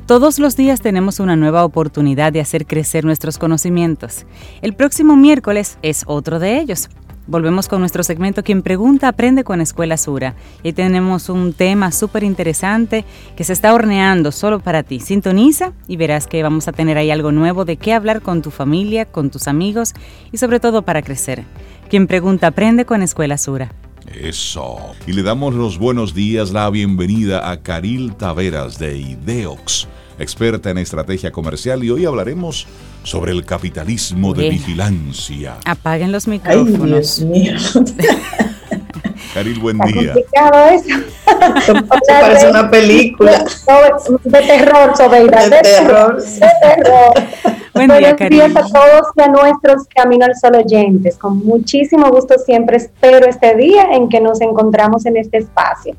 Todos los días tenemos una nueva oportunidad de hacer crecer nuestros conocimientos. El próximo miércoles es otro de ellos. Volvemos con nuestro segmento Quien Pregunta Aprende con Escuela Sura. Y tenemos un tema súper interesante que se está horneando solo para ti. Sintoniza y verás que vamos a tener ahí algo nuevo de qué hablar con tu familia, con tus amigos y sobre todo para crecer. Quien Pregunta Aprende con Escuela Sura. Eso. Y le damos los buenos días, la bienvenida a Caril Taveras de Ideox, experta en estrategia comercial y hoy hablaremos sobre el capitalismo de vigilancia. Apaguen los micrófonos. Ay, Caril, buen día. complicado eso. parece una película. De terror, Sobeida. De terror. De terror. Buen día, Buenos días a todos y a nuestros Camino al Sol oyentes. Con muchísimo gusto siempre espero este día en que nos encontramos en este espacio.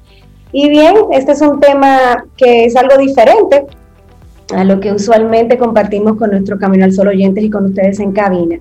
Y bien, este es un tema que es algo diferente a lo que usualmente compartimos con nuestro Camino al Sol oyentes y con ustedes en cabina.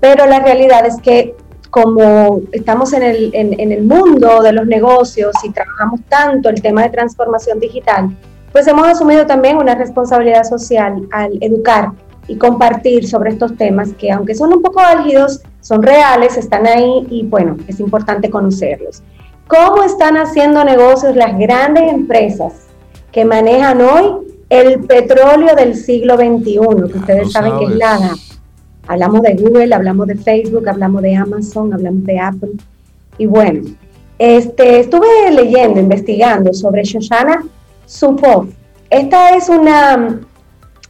Pero la realidad es que como estamos en el, en, el mundo de los negocios y trabajamos tanto el tema de transformación digital, pues hemos asumido también una responsabilidad social al educar y compartir sobre estos temas que aunque son un poco álgidos, son reales, están ahí y bueno, es importante conocerlos. ¿Cómo están haciendo negocios las grandes empresas que manejan hoy el petróleo del siglo XXI? Que ustedes saben que es la... Hablamos de Google, hablamos de Facebook, hablamos de Amazon, hablamos de Apple. Y bueno, este, estuve leyendo, investigando sobre Shoshana Zuboff. Esta es una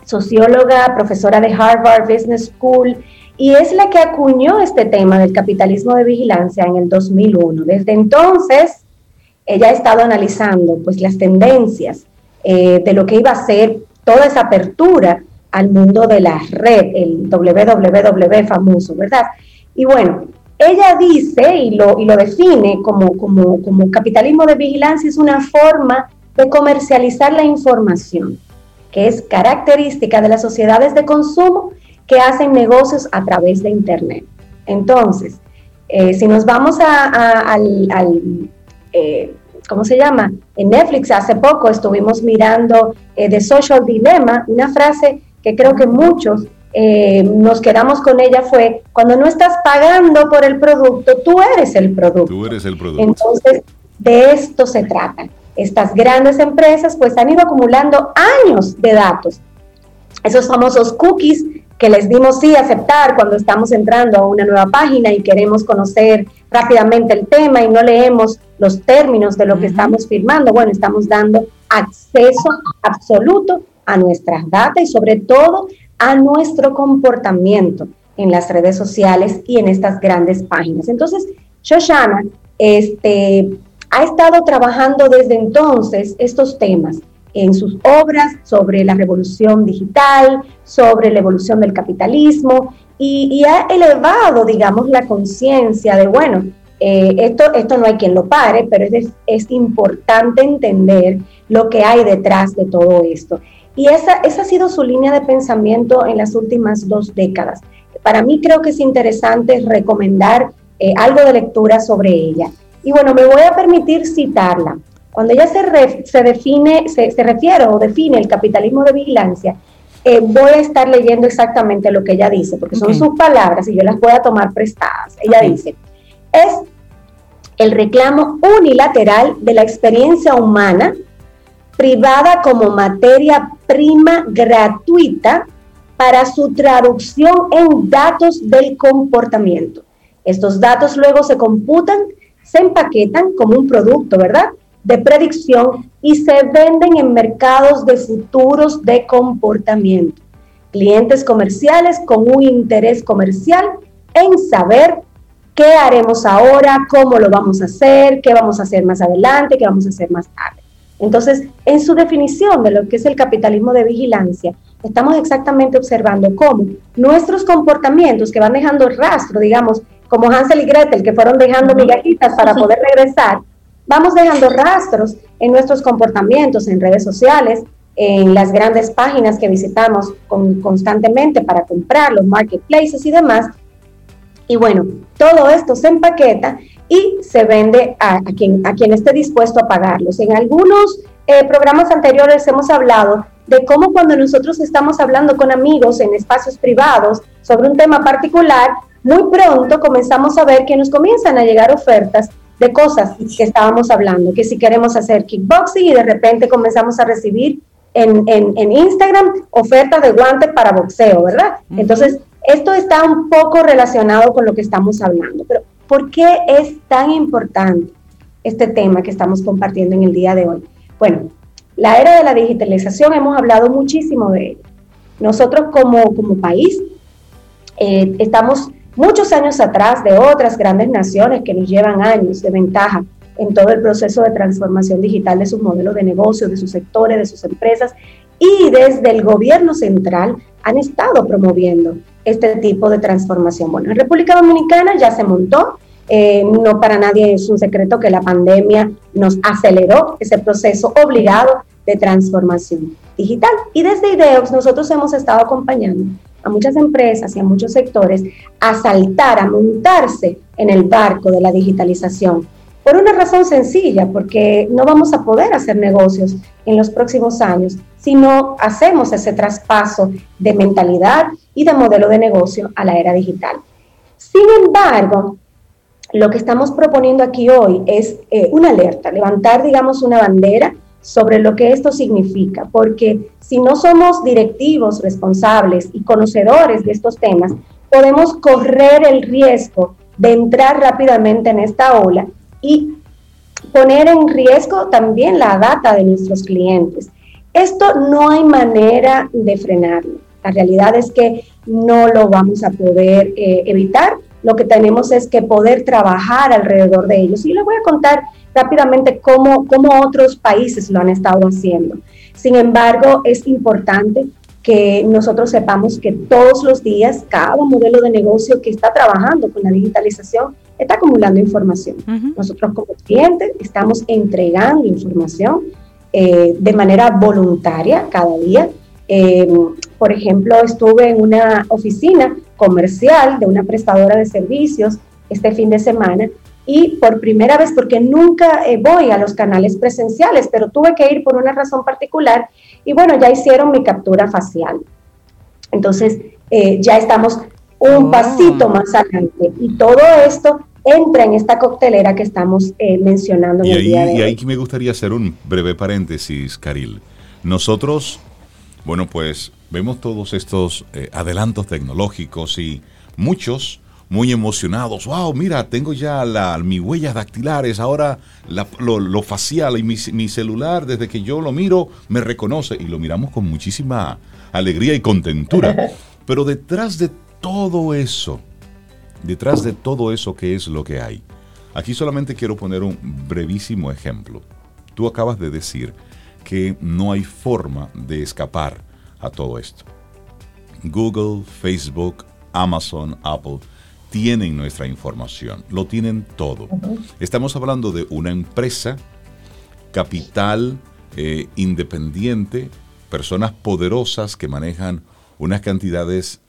socióloga, profesora de Harvard Business School, y es la que acuñó este tema del capitalismo de vigilancia en el 2001. Desde entonces, ella ha estado analizando pues, las tendencias eh, de lo que iba a ser toda esa apertura al mundo de la red, el www famoso, ¿verdad? Y bueno, ella dice y lo, y lo define como, como, como capitalismo de vigilancia, es una forma de comercializar la información que es característica de las sociedades de consumo que hacen negocios a través de Internet. Entonces, eh, si nos vamos a, al, eh, ¿cómo se llama? En Netflix hace poco estuvimos mirando eh, The Social Dilemma, una frase que creo que muchos nos quedamos con ella fue, cuando no estás pagando por el producto, tú eres el producto. Tú eres el producto. Entonces, de esto se trata estas grandes empresas pues han ido acumulando años de datos. Esos famosos cookies que les dimos sí aceptar cuando estamos entrando a una nueva página y queremos conocer rápidamente el tema y no leemos los términos de lo que estamos firmando. Bueno, estamos dando acceso absoluto a nuestras datas y sobre todo a nuestro comportamiento en las redes sociales y en estas grandes páginas. Entonces, Shoshana este, ha estado trabajando desde entonces estos temas en sus obras sobre la revolución digital, sobre la evolución del capitalismo y, ha elevado, digamos, la conciencia de, bueno, eh, esto, esto no hay quien lo pare, pero es, es, importante entender lo que hay detrás de todo esto. Y esa, esa ha sido su línea de pensamiento en las últimas dos décadas. Para mí creo que es interesante recomendar eh, algo de lectura sobre ella. Y bueno, me voy a permitir citarla. Cuando ella se, se define, se, refiere o define el capitalismo de vigilancia, eh, voy a estar leyendo exactamente lo que ella dice, porque son sus palabras y yo las voy a tomar prestadas. Ella dice, es el reclamo unilateral de la experiencia humana privada como materia prima gratuita para su traducción en datos del comportamiento. Estos datos luego se computan se empaquetan como un producto, ¿verdad? De predicción y se venden en mercados de futuros de comportamiento. Clientes comerciales con un interés comercial en saber ¿Qué haremos ahora? ¿Cómo lo vamos a hacer? ¿Qué vamos a hacer más adelante? ¿Qué vamos a hacer más tarde? Entonces, en su definición de lo que es el capitalismo de vigilancia, estamos exactamente observando cómo nuestros comportamientos que van dejando rastro, digamos, como Hansel y Gretel, que fueron dejando migajitas para poder regresar, vamos dejando rastros en nuestros comportamientos en redes sociales, en las grandes páginas que visitamos constantemente para comprar, los marketplaces y demás, y bueno, todo esto se empaqueta y se vende a, quien, esté dispuesto a pagarlos. En algunos eh, programas anteriores hemos hablado de cómo cuando nosotros estamos hablando con amigos en espacios privados sobre un tema particular, muy pronto comenzamos a ver que nos comienzan a llegar ofertas de cosas que estábamos hablando, que si queremos hacer kickboxing y de repente comenzamos a recibir en, en, Instagram ofertas de guantes para boxeo, ¿verdad? Entonces, esto está un poco relacionado con lo que estamos hablando, pero ¿por qué es tan importante este tema que estamos compartiendo en el día de hoy? Bueno, la era de la digitalización hemos hablado muchísimo de ello. Nosotros como, como país eh, estamos muchos años atrás de otras grandes naciones que nos llevan años de ventaja en todo el proceso de transformación digital de sus modelos de negocio, de sus sectores, de sus empresas y desde el gobierno central han estado promoviendo este tipo de transformación. Bueno, en República Dominicana ya se montó, eh, no para nadie es un secreto que la pandemia nos aceleró ese proceso obligado de transformación digital. Y desde IDEOX nosotros hemos estado acompañando a muchas empresas y a muchos sectores a saltar, a montarse en el barco de la digitalización. Por una razón sencilla, porque no vamos a poder hacer negocios en los próximos años si no hacemos ese traspaso de mentalidad y de modelo de negocio a la era digital. Sin embargo, lo que estamos proponiendo aquí hoy es eh, una alerta, levantar, digamos, una bandera sobre lo que esto significa, porque si no somos directivos, responsables y conocedores de estos temas, podemos correr el riesgo de entrar rápidamente en esta ola y poner en riesgo también la data de nuestros clientes. Esto no hay manera de frenarlo. La realidad es que no lo vamos a poder eh, evitar. Lo que tenemos es que poder trabajar alrededor de ellos. Y les voy a contar rápidamente cómo, cómo otros países lo han estado haciendo. Sin embargo, es importante que nosotros sepamos que todos los días cada modelo de negocio que está trabajando con la digitalización está acumulando información. Nosotros como clientes estamos entregando información eh, de manera voluntaria cada día eh, por ejemplo, estuve en una oficina comercial de una prestadora de servicios este fin de semana y por primera vez, porque nunca eh, voy a los canales presenciales, pero tuve que ir por una razón particular y bueno, ya hicieron mi captura facial. Entonces, eh, ya estamos un oh. pasito más adelante y todo esto entra en esta coctelera que estamos mencionando en el día de. Y ahí me gustaría hacer un breve paréntesis, Caril. Nosotros bueno, pues vemos todos estos eh, adelantos tecnológicos y muchos muy emocionados. Wow, mira, tengo ya la, mis huellas dactilares, ahora lo, facial y mi, mi, celular, desde que yo lo miro, me reconoce y lo miramos con muchísima alegría y contentura. Pero detrás de todo eso, detrás de todo eso, ¿qué es lo que hay? Aquí solamente quiero poner un brevísimo ejemplo. Tú acabas de decir que no hay forma de escapar a todo esto. Google, Facebook, Amazon, Apple tienen nuestra información, lo tienen todo. Estamos hablando de una empresa, capital eh, independiente, personas poderosas que manejan unas cantidades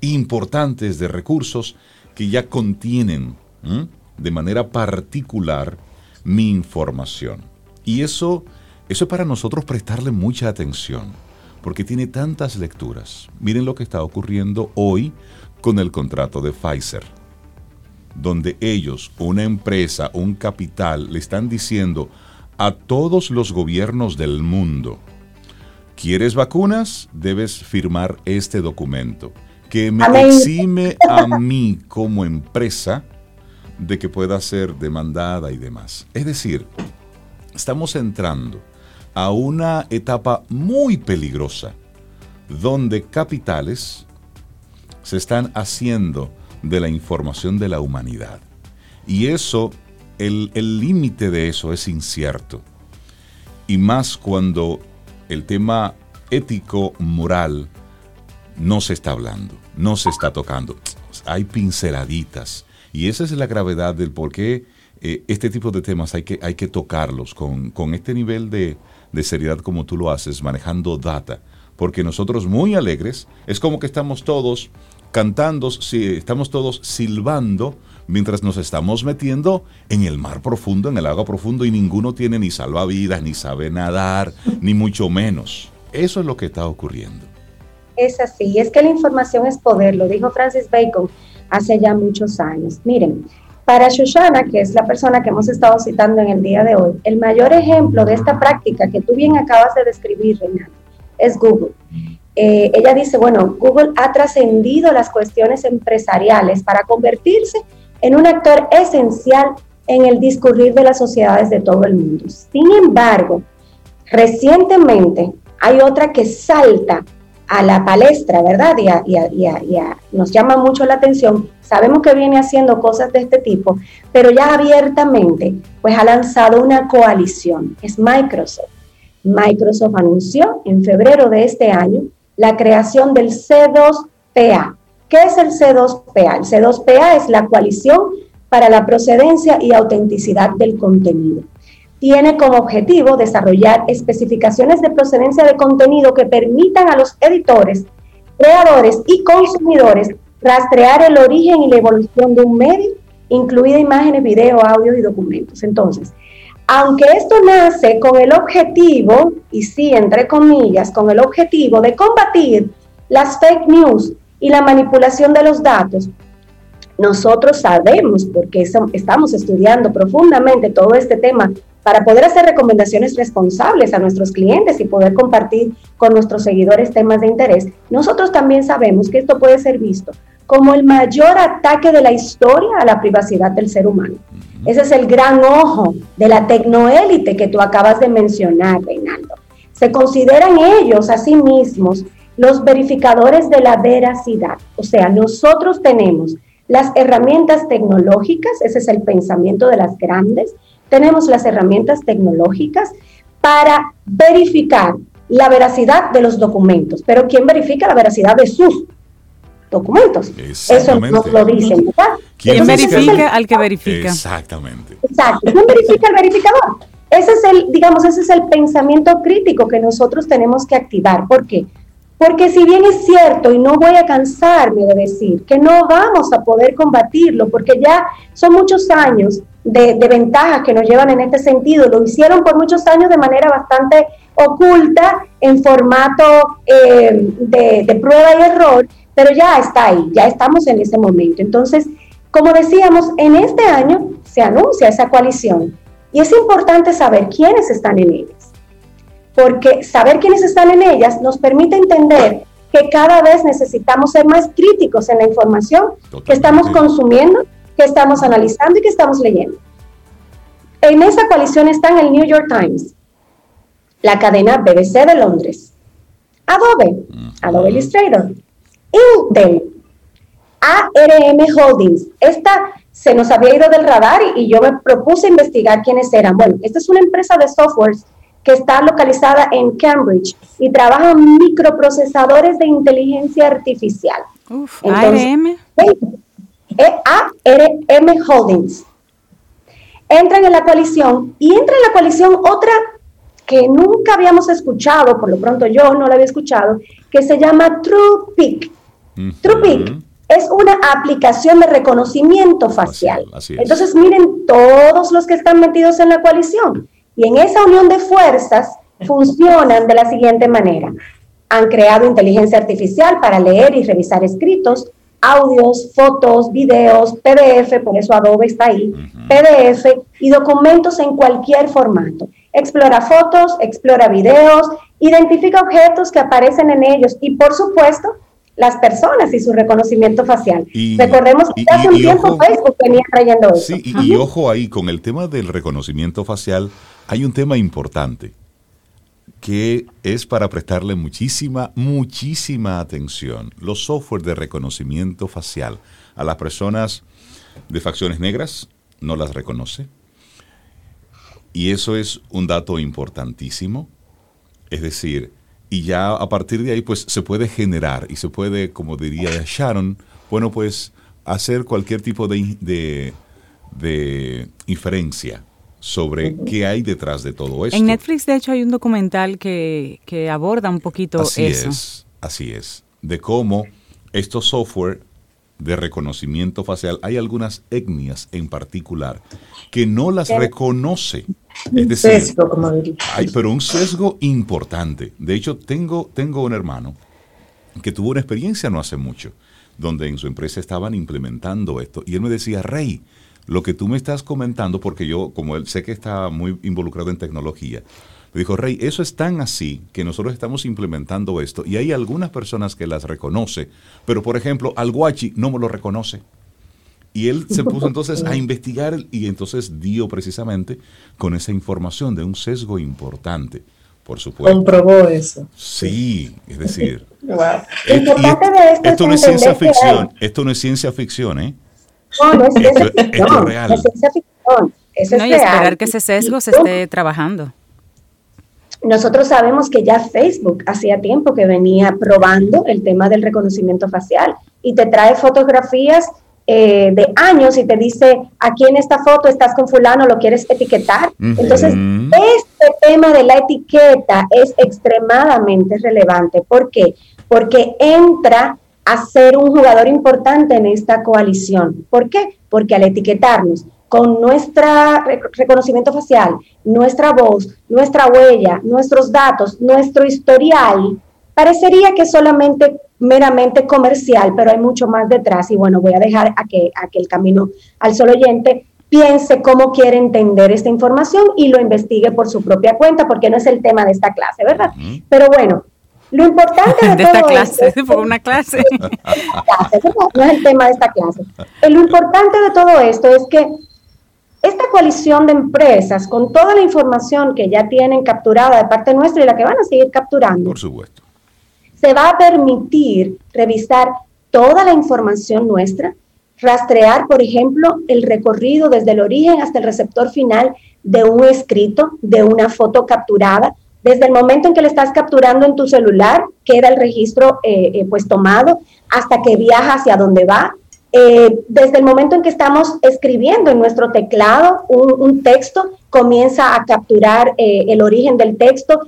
importantes de recursos que ya contienen de manera particular mi información. Y eso eso es para nosotros prestarle mucha atención, porque tiene tantas lecturas. Miren lo que está ocurriendo hoy con el contrato de Pfizer, donde ellos, una empresa, un capital, le están diciendo a todos los gobiernos del mundo, ¿quieres vacunas? Debes firmar este documento, que me exime a mí como empresa de que pueda ser demandada y demás. Es decir, estamos entrando a una etapa muy peligrosa, donde capitales se están haciendo de la información de la humanidad. Y eso, el límite de eso es incierto. Y más cuando el tema ético, moral, no se está hablando, no se está tocando. Hay pinceladitas. Y esa es la gravedad del por qué eh, este tipo de temas hay que, hay que tocarlos con, este nivel de, de, seriedad como tú lo haces, manejando data. Porque nosotros muy alegres, es como que estamos todos cantando, si, estamos todos silbando mientras nos estamos metiendo en el mar profundo, en el agua profundo, y ninguno tiene ni salvavidas, ni sabe nadar, ni mucho menos. Eso es lo que está ocurriendo. Es así, es que la información es poder, lo dijo Francis Bacon hace ya muchos años. Miren, para Shoshana, que es la persona que hemos estado citando en el día de hoy, el mayor ejemplo de esta práctica que tú bien acabas de describir, Renato, es Google. Eh, ella dice, bueno, Google ha trascendido las cuestiones empresariales para convertirse en un actor esencial en el discurrir de las sociedades de todo el mundo. Sin embargo, recientemente hay otra que salta a la palestra, ¿verdad? Y, nos llama mucho la atención. Sabemos que viene haciendo cosas de este tipo, pero ya abiertamente, pues ha lanzado una coalición, es Microsoft. Microsoft anunció en febrero de este año la creación del C2PA. ¿Qué es el C2PA? El C2PA es la coalición para la procedencia y autenticidad del contenido tiene como objetivo desarrollar especificaciones de procedencia de contenido que permitan a los editores, creadores y consumidores rastrear el origen y la evolución de un medio, incluida imágenes, videos, audios y documentos. Entonces, aunque esto nace con el objetivo, y sí, entre comillas, con el objetivo de combatir las fake news y la manipulación de los datos, nosotros sabemos, porque estamos estudiando profundamente todo este tema para poder hacer recomendaciones responsables a nuestros clientes y poder compartir con nuestros seguidores temas de interés, nosotros también sabemos que esto puede ser visto como el mayor ataque de la historia a la privacidad del ser humano. Ese es el gran ojo de la tecnoélite que tú acabas de mencionar, Reinaldo. Se consideran ellos a sí mismos los verificadores de la veracidad. O sea, nosotros tenemos las herramientas tecnológicas, ese es el pensamiento de las grandes, tenemos las herramientas tecnológicas para verificar la veracidad de los documentos. Pero ¿quién verifica la veracidad de sus documentos? Eso nos lo dicen, ¿verdad? ¿Quién verifica al que verifica? Exactamente. Exacto. ¿Quién verifica al verificador? Ese es el, digamos, ese es el pensamiento crítico que nosotros tenemos que activar. ¿Por qué? Porque si bien es cierto, y no voy a cansarme de decir, que no vamos a poder combatirlo, porque ya son muchos años de, ventajas que nos llevan en este sentido, lo hicieron por muchos años de manera bastante oculta, en formato eh, de, de prueba y error, pero ya está ahí, ya estamos en ese momento. Entonces, como decíamos, en este año se anuncia esa coalición y es importante saber quiénes están en ella porque saber quiénes están en ellas nos permite entender que cada vez necesitamos ser más críticos en la información que estamos consumiendo, que estamos analizando y que estamos leyendo. En esa coalición están el New York Times, la cadena BBC de Londres, Adobe, Adobe Illustrator, Intel, ARM Holdings. Esta se nos había ido del radar y, y yo me propuse investigar quiénes eran. Bueno, esta es una empresa de softwares que está localizada en Cambridge y trabaja en microprocesadores de inteligencia artificial. Uf, ARM. ARM Holdings. Entran en la coalición y entra en la coalición otra que nunca habíamos escuchado, por lo pronto yo no la había escuchado, que se llama TruePic. TruePic es una aplicación de reconocimiento facial. Entonces, miren todos los que están metidos en la coalición. Y en esa unión de fuerzas funcionan de la siguiente manera. Han creado inteligencia artificial para leer y revisar escritos, audios, fotos, videos, PDF, por eso Adobe está ahí, PDF y documentos en cualquier formato. Explora fotos, explora videos, identifica objetos que aparecen en ellos y por supuesto las personas y su reconocimiento facial. Recordemos que hace un tiempo Facebook venía trayendo eso. Sí, y, ojo ahí, con el tema del reconocimiento facial, hay un tema importante que es para prestarle muchísima, muchísima atención. Los software de reconocimiento facial a las personas de facciones negras, no las reconoce. Y eso es un dato importantísimo. Es decir, y ya a partir de ahí pues se puede generar y se puede, como diría Sharon, bueno pues hacer cualquier tipo de, de, inferencia sobre qué hay detrás de todo esto. En Netflix de hecho hay un documental que, aborda un poquito así eso. Es, así es, de cómo estos software de reconocimiento facial, hay algunas etnias en particular que no las reconoce. Es decir, sesgo, como hay, pero un sesgo importante. De hecho, tengo, tengo un hermano que tuvo una experiencia no hace mucho, donde en su empresa estaban implementando esto. Y él me decía, Rey, lo que tú me estás comentando, porque yo, como él sé que está muy involucrado en tecnología, me dijo, Rey, eso es tan así que nosotros estamos implementando esto y hay algunas personas que las reconoce, pero por ejemplo, al guachi no me lo reconoce. Y él se puso entonces a investigar y entonces dio precisamente con esa información de un sesgo importante, por supuesto. Comprobó eso. Sí, es decir. esto, esto, no es ciencia ficción, esto no es ciencia ficción, ¿eh? No, no es ciencia ficción. Esto es real. Es ciencia ficción. Eso no, y esperar que ese sesgo se esté trabajando. Nosotros sabemos que ya Facebook hacía tiempo que venía probando el tema del reconocimiento facial y te trae fotografías eh, de años y te dice, aquí en esta foto estás con fulano, lo quieres etiquetar. Entonces, este tema de la etiqueta es extremadamente relevante. ¿Por qué? Porque entra a ser un jugador importante en esta coalición. ¿Por qué? Porque al etiquetarnos con nuestro reconocimiento facial, nuestra voz, nuestra huella, nuestros datos, nuestro historial, parecería que solamente meramente comercial, pero hay mucho más detrás. Y bueno, voy a dejar a que, a que el camino al solo oyente piense cómo quiere entender esta información y lo investigue por su propia cuenta, porque no es el tema de esta clase, ¿verdad? Pero bueno, lo importante de, de esta clase, por una clase. no es el tema de esta clase. Lo importante de todo esto es que esta coalición de empresas, con toda la información que ya tienen capturada de parte nuestra y la que van a seguir capturando, por supuesto, se va a permitir revisar toda la información nuestra, rastrear, por ejemplo, el recorrido desde el origen hasta el receptor final de un escrito, de una foto capturada, desde el momento en que le estás capturando en tu celular, queda el registro eh, eh, pues tomado, hasta que viaja hacia donde va, eh, desde el momento en que estamos escribiendo en nuestro teclado un, texto, comienza a capturar eh, el origen del texto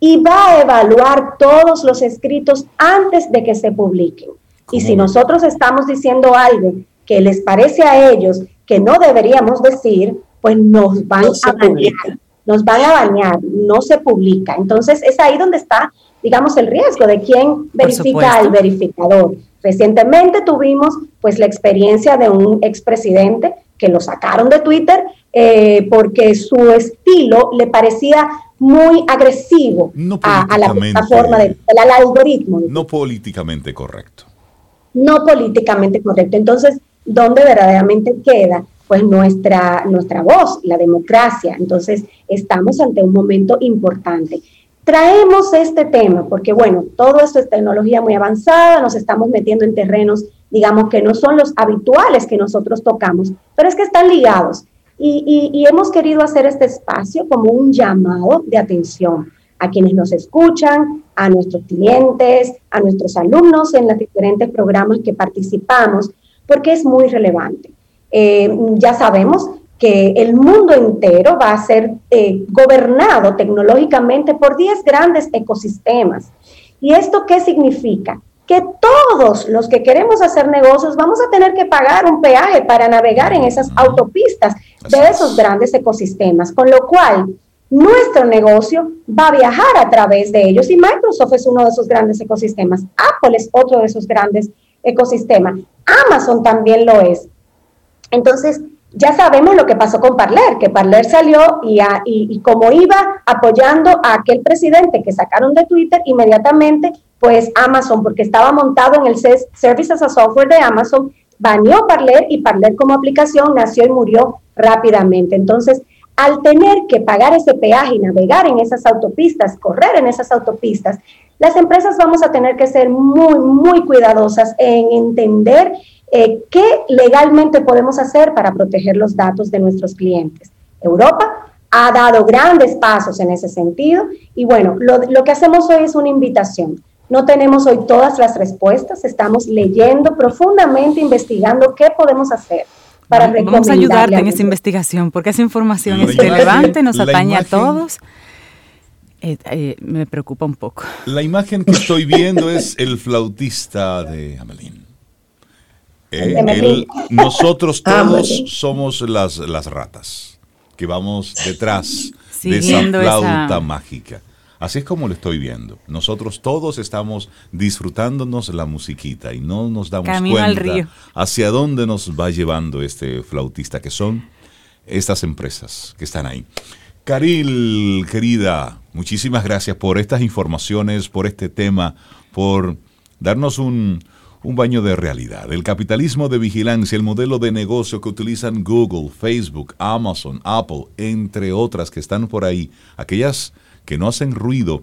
y va a evaluar todos los escritos antes de que se publiquen. Y si nosotros estamos diciendo algo que les parece a ellos que no deberíamos decir, pues nos van a bañar, nos van a bañar, no se publica. Entonces es ahí donde está, digamos, el riesgo de quién verifica al verificador. Recientemente tuvimos pues la experiencia de un expresidente que lo sacaron de Twitter eh, porque su estilo le parecía muy agresivo a, la plataforma del algoritmo. No políticamente correcto. No políticamente correcto. Entonces, ¿dónde verdaderamente queda pues nuestra, nuestra voz, la democracia? Entonces, estamos ante un momento importante. Traemos este tema porque, bueno, todo esto es tecnología muy avanzada, nos estamos metiendo en terrenos, digamos, que no son los habituales que nosotros tocamos, pero es que están ligados. Y, hemos querido hacer este espacio como un llamado de atención a quienes nos escuchan, a nuestros clientes, a nuestros alumnos en los diferentes programas que participamos, porque es muy relevante. Eh, ya sabemos que el mundo entero va a ser eh, gobernado tecnológicamente por 10 grandes ecosistemas. ¿Y esto qué significa? Que todos los que queremos hacer negocios vamos a tener que pagar un peaje para navegar en esas autopistas de esos grandes ecosistemas, con lo cual nuestro negocio va a viajar a través de ellos y Microsoft es uno de esos grandes ecosistemas, Apple es otro de esos grandes ecosistemas, Amazon también lo es. Entonces, ya sabemos lo que pasó con Parler, que Parler salió y, y, como iba apoyando a aquel presidente que sacaron de Twitter, inmediatamente, pues Amazon, porque estaba montado en el Services as Software de Amazon, baneó Parler y Parler como aplicación nació y murió rápidamente. Entonces, al tener que pagar ese peaje y navegar en esas autopistas, correr en esas autopistas, las empresas vamos a tener que ser muy, muy cuidadosas en entender eh, ¿qué legalmente podemos hacer para proteger los datos de nuestros clientes? Europa ha dado grandes pasos en ese sentido y bueno, lo, lo que hacemos hoy es una invitación. No tenemos hoy todas las respuestas, estamos leyendo profundamente, investigando qué podemos hacer para Vamos a ayudarte en esa investigación porque esa información es relevante, nos atañe a todos. Eh, eh, me preocupa un poco. La imagen que estoy viendo es el flautista de Amelín. Eh, nosotros ah, todos somos las, las ratas que vamos detrás de esa flauta mágica. Así es como lo estoy viendo. Nosotros todos estamos disfrutándonos la musiquita y no nos damos cuenta hacia dónde nos va llevando este flautista, que son estas empresas que están ahí. Caril, querida, muchísimas gracias por estas informaciones, por este tema, por darnos un, un baño de realidad. El capitalismo de vigilancia, el modelo de negocio que utilizan Google, Facebook, Amazon, Apple, entre otras que están por ahí, aquellas que no hacen ruido,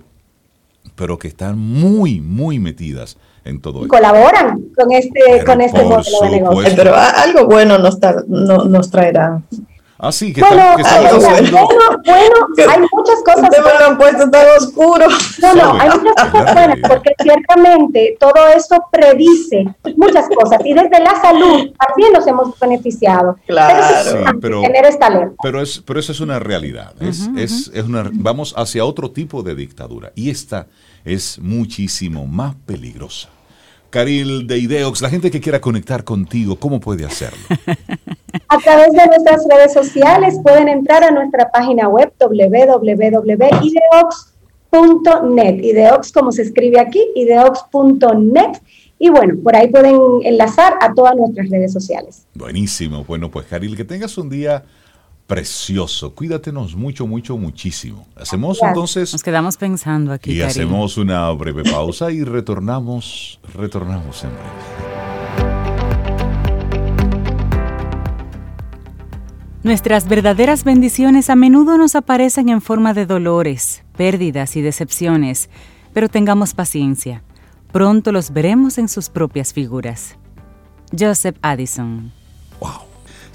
pero que están muy, muy metidas en todo esto. Colaboran con este, con este modelo de negocio. Pero algo bueno nos, no, nos traerá. Ah, sí, que bueno, bueno, bueno, hay muchas cosas. Ustedes me lo han puesto tan oscuro. No, no, hay muchas cosas buenas, porque ciertamente todo eso predice muchas cosas y desde la salud también nos hemos beneficiado. Claro, pero, tener esta alerta. Pero, es, pero eso es una realidad. Es, es, es una, vamos hacia otro tipo de dictadura y esta es muchísimo más peligrosa. Caril de Ideox, la gente que quiera conectar contigo, ¿cómo puede hacerlo? A través de nuestras redes sociales pueden entrar a nuestra página web www.ideox.net. Ideox como se escribe aquí, ideox.net. Y bueno, por ahí pueden enlazar a todas nuestras redes sociales. Buenísimo. Bueno, pues Caril, que tengas un día precioso. Cuídatenos mucho, mucho, muchísimo. Hacemos entonces. Nos quedamos pensando aquí. Y hacemos una breve pausa y retornamos, retornamos en breve. Nuestras verdaderas bendiciones a menudo nos aparecen en forma de dolores, pérdidas y decepciones, pero tengamos paciencia. Pronto los veremos en sus propias figuras. Joseph Addison. Wow.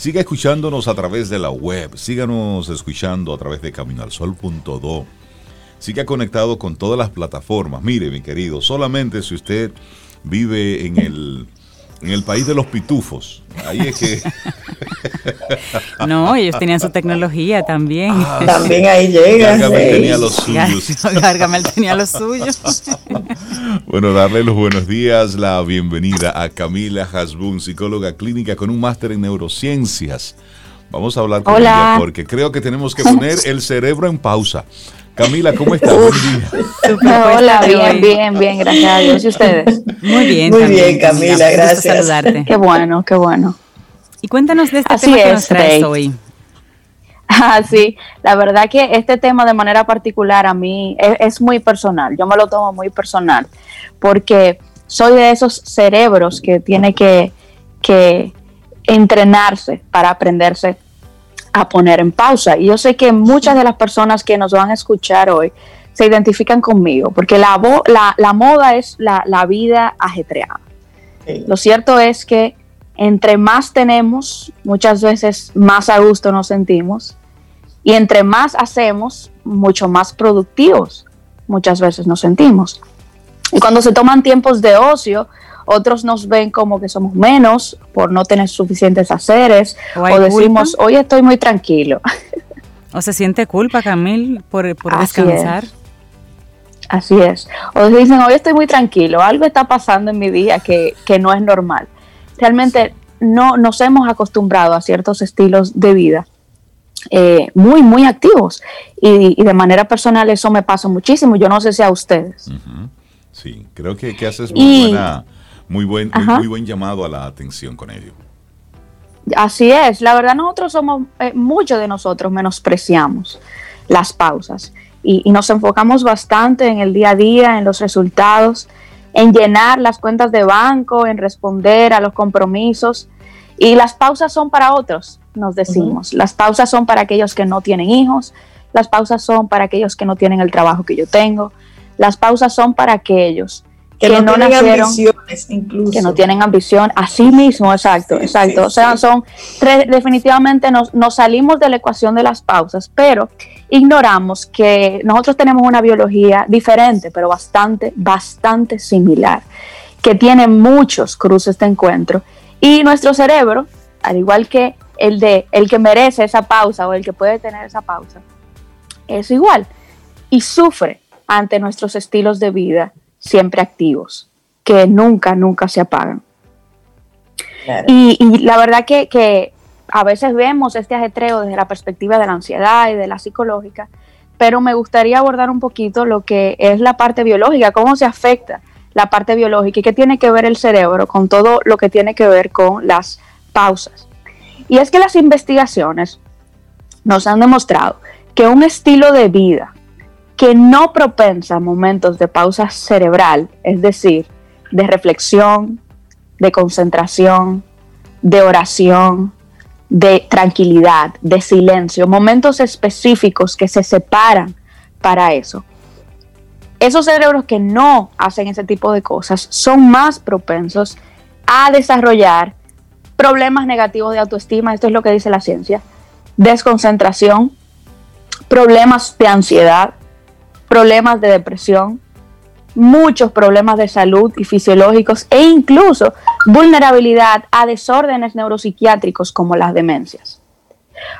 Siga escuchándonos a través de la web, síganos escuchando a través de caminoalsol.do. Siga conectado con todas las plataformas. Mire, mi querido, solamente si usted vive en el en el país de los pitufos. Ahí es que. no, ellos tenían su tecnología también. Ah, también ahí llega. Gargamel tenía los suyos. Gargamel tenía los suyos. bueno, darle los buenos días, la bienvenida a Camila Hasbun, psicóloga clínica con un máster en neurociencias. Vamos a hablar con ella porque creo que tenemos que poner el cerebro en pausa. Camila, ¿cómo estás? Hola, bien, bien, bien, gracias a Dios. ¿Y ustedes? Muy bien. Muy bien, Camila, gracias. Saludarte. Qué bueno, qué bueno. Y cuéntanos de este tema que nos traes hoy. Ah, sí, la verdad que este tema de manera particular a mí es, muy personal, yo me lo tomo muy personal, porque soy de esos cerebros que tiene que, que entrenarse para aprenderse a poner en pausa. Y yo sé que muchas de las personas que nos van a escuchar hoy se identifican conmigo, porque la, la, moda es la, vida ajetreada. Lo cierto es que entre más tenemos, muchas veces más a gusto nos sentimos, y entre más hacemos, mucho más productivos muchas veces nos sentimos. Y cuando se toman tiempos de ocio, otros nos ven como que somos menos por no tener suficientes haceres o, decimos, hoy estoy muy tranquilo. ¿O se siente culpa, Camil, por, por descansar? Así es. O dicen, hoy estoy muy tranquilo, algo está pasando en mi día que, no es normal. Realmente no nos hemos acostumbrado a ciertos estilos de vida eh, muy, muy activos. Y, de manera personal eso me pasa muchísimo. Yo no sé si a ustedes. Sí, creo que, que haces muy buena muy buen, muy, buen llamado a la atención con ello. Así es, la verdad nosotros somos, eh, muchos de nosotros menospreciamos las pausas y, nos enfocamos bastante en el día a día, en los resultados, en llenar las cuentas de banco, en responder a los compromisos y las pausas son para otros, nos decimos. Las pausas son para aquellos que no tienen hijos, las pausas son para aquellos que no tienen el trabajo que yo tengo, las pausas son para aquellos que, no, tienen ambiciones incluso. Que no tienen ambición, así mismo, exacto, exacto. o sea, son tres, definitivamente nos, nos salimos de la ecuación de las pausas, pero ignoramos que nosotros tenemos una biología diferente, pero bastante, bastante similar, que tiene muchos cruces de encuentro. Y nuestro cerebro, al igual que el de el que merece esa pausa o el que puede tener esa pausa, es igual y sufre ante nuestros estilos de vida siempre activos, que nunca, nunca se apagan. Y, la verdad que, a veces vemos este ajetreo desde la perspectiva de la ansiedad y de la psicológica, pero me gustaría abordar un poquito lo que es la parte biológica, cómo se afecta la parte biológica y qué tiene que ver el cerebro con todo lo que tiene que ver con las pausas. Y es que las investigaciones nos han demostrado que un estilo de vida que no propensa momentos de pausa cerebral, es decir, de reflexión, de concentración, de oración, de tranquilidad, de silencio, momentos específicos que se separan para eso. Esos cerebros que no hacen ese tipo de cosas son más propensos a desarrollar problemas negativos de autoestima, esto es lo que dice la ciencia, desconcentración, problemas de ansiedad, problemas de depresión, muchos problemas de salud y fisiológicos e incluso vulnerabilidad a desórdenes neuropsiquiátricos como las demencias.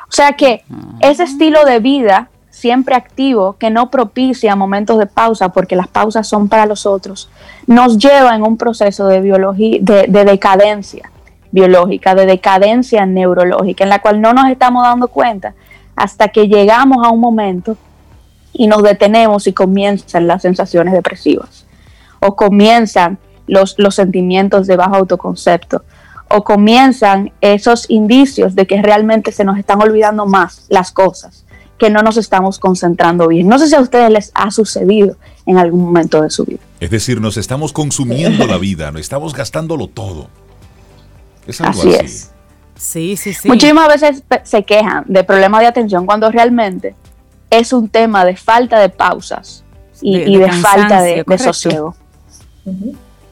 O sea que ese estilo de vida siempre activo que no propicia momentos de pausa porque las pausas son para los otros, nos lleva en un proceso de, biología, de, de decadencia biológica, de decadencia neurológica, en la cual no nos estamos dando cuenta hasta que llegamos a un momento y nos detenemos y comienzan las sensaciones depresivas, o comienzan los, los sentimientos de bajo autoconcepto, o comienzan esos indicios de que realmente se nos están olvidando más las cosas, que no nos estamos concentrando bien. No sé si a ustedes les ha sucedido en algún momento de su vida. Es decir, nos estamos consumiendo la vida, no estamos gastándolo todo. Es algo así, es. Sí, sí, sí. Muchísimas veces se quejan de problemas de atención cuando realmente es un tema de falta de pausas y de, falta de, sosiego.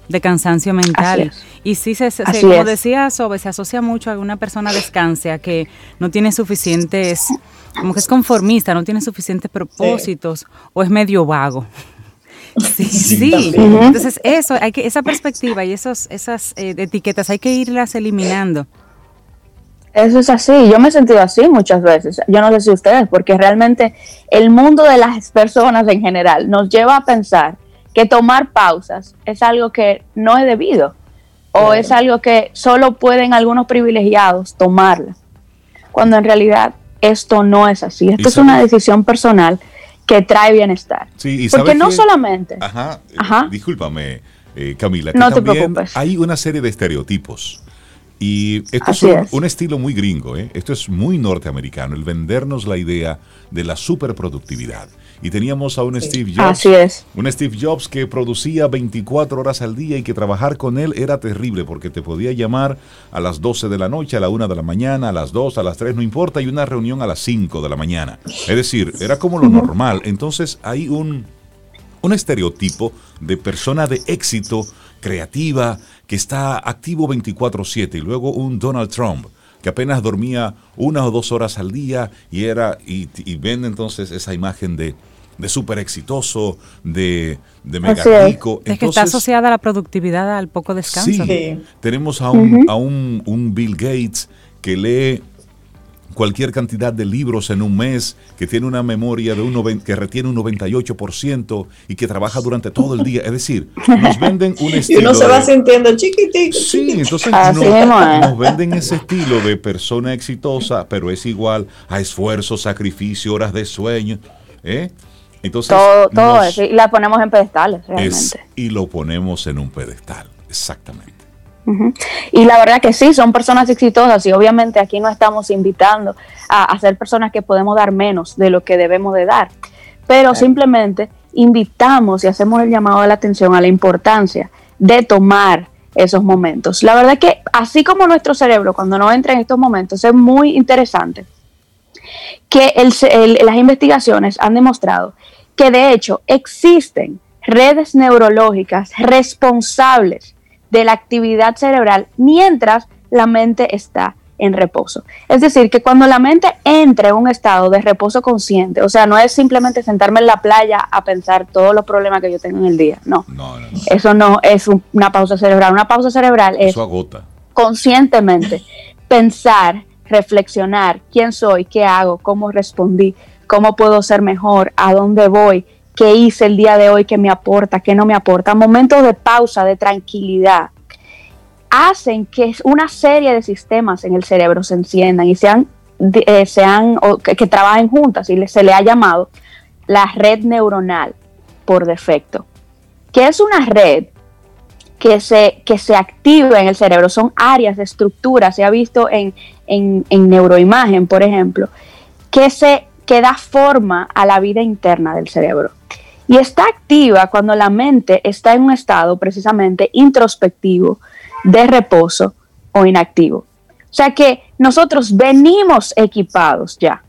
De cansancio mental. Y sí, se, como decía Sobe, se asocia mucho a una persona descansa que no tiene suficientes, como que es conformista, no tiene suficientes propósitos o es medio vago. Sí, sí. Entonces eso, hay que, esa perspectiva y esos, esas eh, etiquetas hay que irlas eliminando. Eso es así, yo me he sentido así muchas veces, yo no sé si ustedes, porque realmente el mundo de las personas en general nos lleva a pensar que tomar pausas es algo que no es debido o es algo que solo pueden algunos privilegiados tomarla, cuando en realidad esto no es así, esto es una decisión personal que trae bienestar. Sí, porque no solamente... Ajá, eh, discúlpame eh, Camila, no te preocupes. hay una serie de estereotipos y esto es un, estilo muy gringo, ¿eh? esto es muy norteamericano, el vendernos la idea de la superproductividad. Y teníamos a un Steve Jobs, Así es. un Steve Jobs que producía 24 horas al día y que trabajar con él era terrible porque te podía llamar a las 12 de la noche, a la 1 de la mañana, a las 2, a las 3, no importa, y una reunión a las 5 de la mañana. Es decir, era como lo normal. Entonces hay un, un estereotipo de persona de éxito creativa, que está activo 24/7 y luego un Donald Trump que apenas dormía una o dos horas al día y era y, ven entonces esa imagen de de súper exitoso, de, de mega rico. es que está asociada a la productividad al poco descanso. Sí, tenemos a un, a un, un Bill Gates que lee cualquier cantidad de libros en un mes, que tiene una memoria de un que retiene un 98% y que trabaja durante todo el día. Es decir, nos venden un estilo. Y uno se va sintiendo chiquitito. Sí, entonces nos, venden ese estilo de persona exitosa, pero es igual a esfuerzo, sacrificio, horas de sueño. ¿eh? Entonces, todo, todo eso. Y la ponemos en pedestales, realmente. y lo ponemos en un pedestal, exactamente. Y la verdad que sí, son personas exitosas y obviamente aquí no estamos invitando a, ser personas que podemos dar menos de lo que debemos de dar, pero simplemente invitamos y hacemos el llamado de la atención a la importancia de tomar esos momentos. La verdad que así como nuestro cerebro cuando no entra en estos momentos es muy interesante que las investigaciones han demostrado que de hecho existen redes neurológicas responsables de la actividad cerebral mientras la mente está en reposo. Es decir, que cuando la mente entre en un estado de reposo consciente, o sea, no es simplemente sentarme en la playa a pensar todos los problemas que yo tengo en el día, no. Eso no es una pausa cerebral. Una pausa cerebral es conscientemente pensar, reflexionar quién soy, qué hago, cómo respondí, cómo puedo ser mejor, a dónde voy, qué hice el día de hoy que me aporta, qué no me aporta. Momentos de pausa, de tranquilidad, hacen que una serie de sistemas en el cerebro se enciendan y sean, eh, sean que, trabajen juntas y se le ha llamado la red neuronal por defecto. que es una red? Que se, que se activa en el cerebro, son áreas de estructura, se ha visto en, en, neuroimagen, por ejemplo, que, se, que da forma a la vida interna del cerebro. Y está activa cuando la mente está en un estado precisamente introspectivo, de reposo o inactivo. O sea que nosotros venimos equipados ya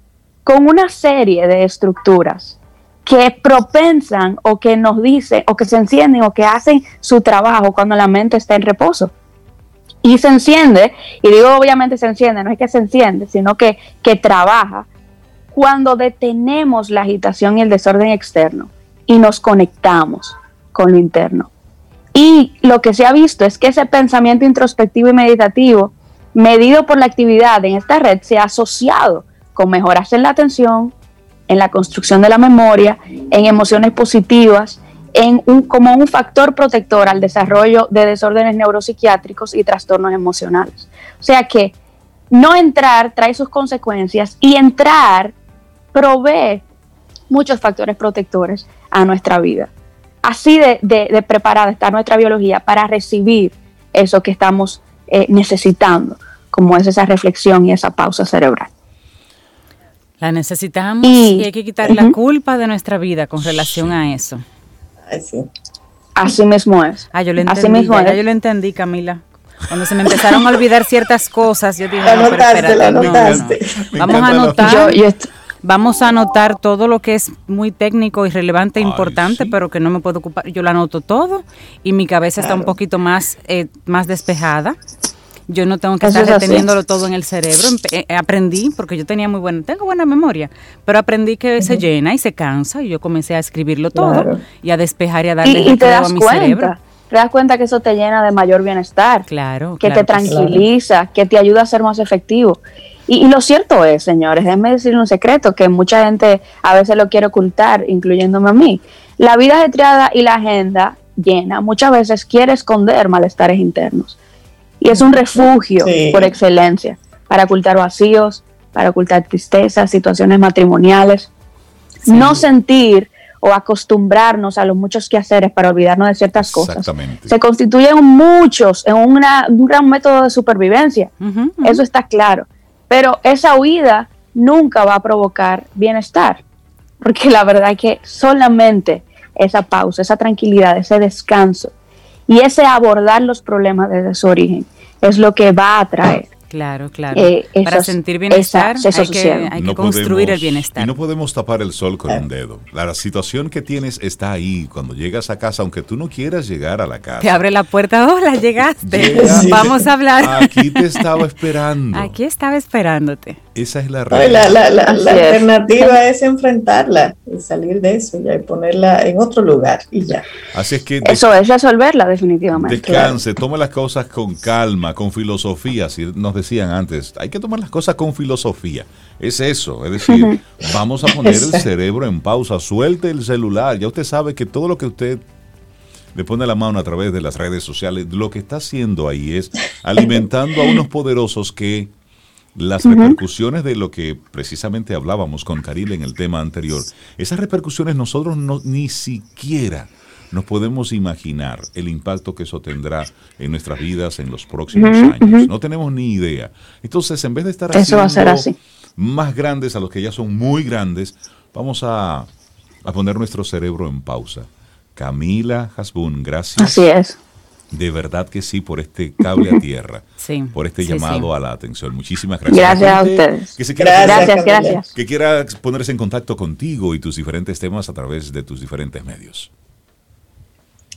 con una serie de estructuras que propensan o que nos dicen o que se encienden o que hacen su trabajo cuando la mente está en reposo. Y se enciende, y digo obviamente se enciende, no es que se enciende, sino que, que trabaja cuando detenemos la agitación y el desorden externo y nos conectamos con lo interno. Y lo que se ha visto es que ese pensamiento introspectivo y meditativo, medido por la actividad en esta red, se ha asociado con mejoras en la atención, en la construcción de la memoria, en emociones positivas, en un, como un factor protector al desarrollo de desórdenes neuropsiquiátricos y trastornos emocionales. O sea que no entrar trae sus consecuencias y entrar provee muchos factores protectores a nuestra vida así de, preparada está nuestra biología para recibir eso que estamos eh, necesitando, como es esa reflexión y esa pausa cerebral. La necesitamos y, hay que quitar la culpa de nuestra vida con relación a eso. Así mismo es. Ah, yo lo entendí, yo lo entendí, Camila. Cuando se me empezaron a olvidar ciertas cosas, yo dije, no, pero espérate, Vamos a anotar. Yo, Vamos a anotar todo lo que es muy técnico y relevante e importante, pero que no me puedo ocupar. Yo lo anoto todo y mi cabeza está un poquito más, eh, más despejada. Yo no tengo que estar reteniéndolo todo en el cerebro. Eh, aprendí, porque yo tenía muy buena, tengo buena memoria, pero aprendí que se llena y se cansa y yo comencé a escribirlo todo y a despejar y a darle y, a mi cerebro te das cuenta que eso te llena de mayor bienestar. Claro. Que te tranquiliza, que te ayuda a ser más efectivo. Y, lo cierto es, señores, déjenme decir un secreto que mucha gente a veces lo quiere ocultar, incluyéndome a mí. La vida ajetreada y la agenda llena muchas veces quiere esconder malestares internos. Y es un refugio por excelencia para ocultar vacíos, para ocultar tristezas, situaciones matrimoniales. No sentir o acostumbrarnos a los muchos quehaceres para olvidarnos de ciertas cosas. Se constituyen muchos en un gran método de supervivencia. Eso está claro. Pero esa huida nunca va a provocar bienestar, porque la verdad es que solamente esa pausa, esa tranquilidad, ese descanso y ese abordar los problemas desde su origen es lo que va a traer Claro, claro. Eh, Para sentir bienestar hay, que, construir el bienestar. Y no podemos tapar el sol con un dedo. La situación que tienes está ahí. Cuando llegas a casa, aunque tú no quieras llegar a la casa. Te abre la puerta, hola, llegaste. Vamos a hablar. Aquí te estaba esperando. Aquí estaba esperándote. Esa es la realidad. La, la, alternativa es. enfrentarla y salir de eso ya y ponerla en otro lugar y ya. Así es que... Eso es resolverla definitivamente. Descanse, tome las cosas con calma, con filosofía. Si nos decían antes, hay que tomar las cosas con filosofía. Es eso, es decir, vamos a poner el cerebro en pausa, suelte el celular. Ya usted sabe que todo lo que usted le pone la mano a través de las redes sociales, lo que está haciendo ahí es alimentando a unos poderosos que las repercusiones de lo que precisamente hablábamos con Karil en el tema anterior, esas repercusiones nosotros no, ni siquiera nos podemos imaginar el impacto que eso tendrá en nuestras vidas en los próximos años. No tenemos ni idea. Entonces, en vez de estar eso haciendo más grandes a los que ya son muy grandes, vamos a, a poner nuestro cerebro en pausa. Camila Hasbun, gracias. Así es. De verdad que sí, por este cable a tierra, sí, por este llamado a la atención. Muchísimas gracias. Gracias a ustedes. Que gracias, gracias. Que quiera ponerse en contacto contigo y tus diferentes temas a través de tus diferentes medios.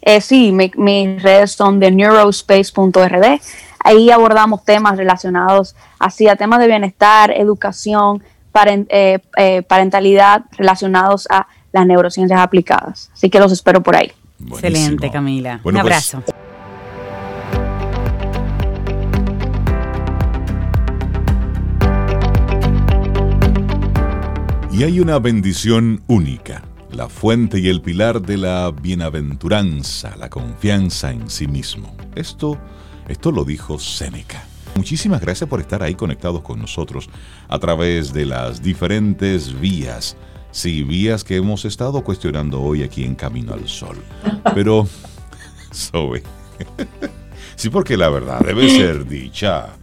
eh, sí, mis redes son de neurospace.rd. Ahí abordamos temas relacionados así a temas de bienestar, educación, eh, eh, parentalidad relacionados a las neurociencias aplicadas. Así que los espero por ahí. Excelente, Camila. Un pues, Y hay una bendición única, la fuente y el pilar de la bienaventuranza, la confianza en sí mismo. Esto, esto lo dijo Séneca. Muchísimas gracias por estar ahí conectados con nosotros a través de las diferentes vías. Sí, vías que hemos estado cuestionando hoy aquí en Camino al Sol. Pero, Zoe, sí, porque la verdad debe ser dicha.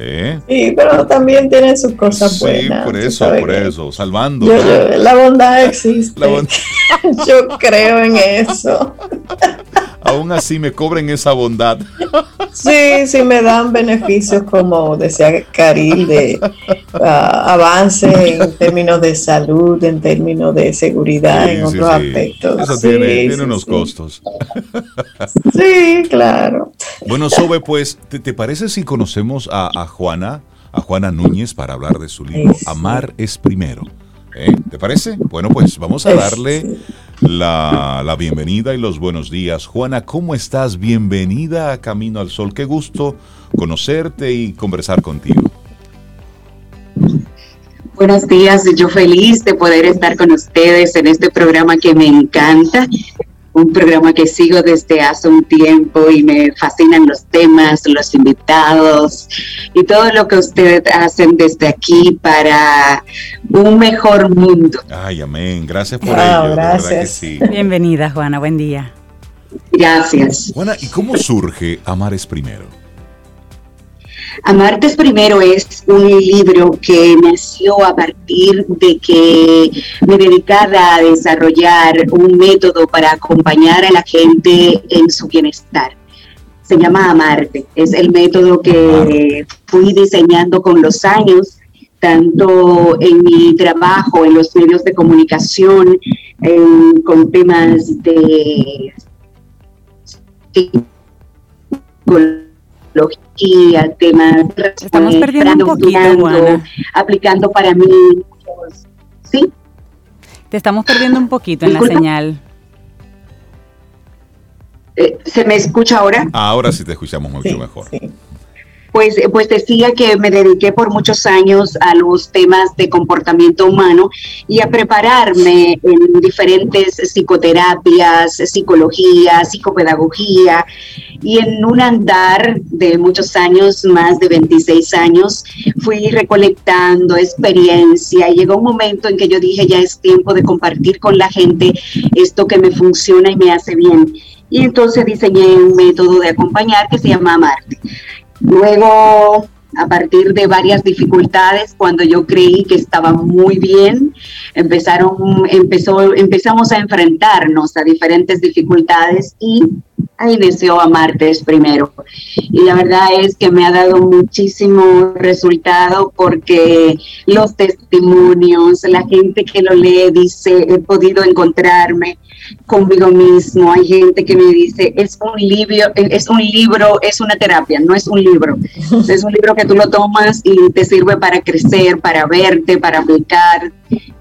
¿Eh? Sí, pero también tiene sus cosas buenas. Sí, por eso, por eso, salvando. la bondad existe. yo creo en eso. Aún así me cobren esa bondad. Sí, sí me dan beneficios como decía Caril de ah, avance en términos de salud, en términos de seguridad, en otros aspectos. Eso tiene, unos costos. Sí, claro. Bueno, Sobe, pues, ¿te, parece si conocemos a, Juana, a Juana Núñez para hablar de su libro Amar es primero? ¿Eh? ¿Te parece? Bueno, pues vamos a darle la, la, bienvenida y los buenos días. Juana, ¿cómo estás? Bienvenida a Camino al Sol. Qué gusto conocerte y conversar contigo. Buenos días, yo feliz de poder estar con ustedes en este programa que me encanta un programa que sigo desde hace un tiempo y me fascinan los temas, los invitados y todo lo que ustedes hacen desde aquí para un mejor mundo. Ay, amén. Gracias por ello. Gracias. Bienvenida, Juana. Buen día. Gracias. Juana, ¿y cómo surge Amar es Primero? Amartes primero es un libro que nació a partir de que me dedicaba a desarrollar un método para acompañar a la gente en su bienestar. Se llama Amarte, es el método que fui diseñando con los años, tanto en mi trabajo en los medios de comunicación, con temas de psicología, temas Estamos perdiendo un poquito, aplicando para mí. ¿Sí? Te estamos perdiendo un poquito en la señal. Eh, ¿Se me escucha ahora? Ahora sí te escuchamos mucho mejor. Pues, pues decía que me dediqué por muchos años a los temas de comportamiento humano y a prepararme en diferentes psicoterapias, psicología, psicopedagogía y en un andar de muchos años, más de 26 años, fui recolectando experiencia llegó un momento en que yo dije ya es tiempo de compartir con la gente esto que me funciona y me hace bien. Y entonces diseñé un método de acompañar que se llama Amarte. Luego, a partir de varias dificultades, cuando yo creí que estaba muy bien, empezaron, empezó, empezamos a enfrentarnos a diferentes dificultades y ahí deseo a Martes primero. Y la verdad es que me ha dado muchísimo resultado porque los testimonios, la gente que lo lee dice, he podido encontrarme conmigo mismo. Hay gente que me dice, es un libro, es un libro, es una terapia, no es un libro. Es un libro que tú lo tomas y te sirve para crecer, para verte, para aplicar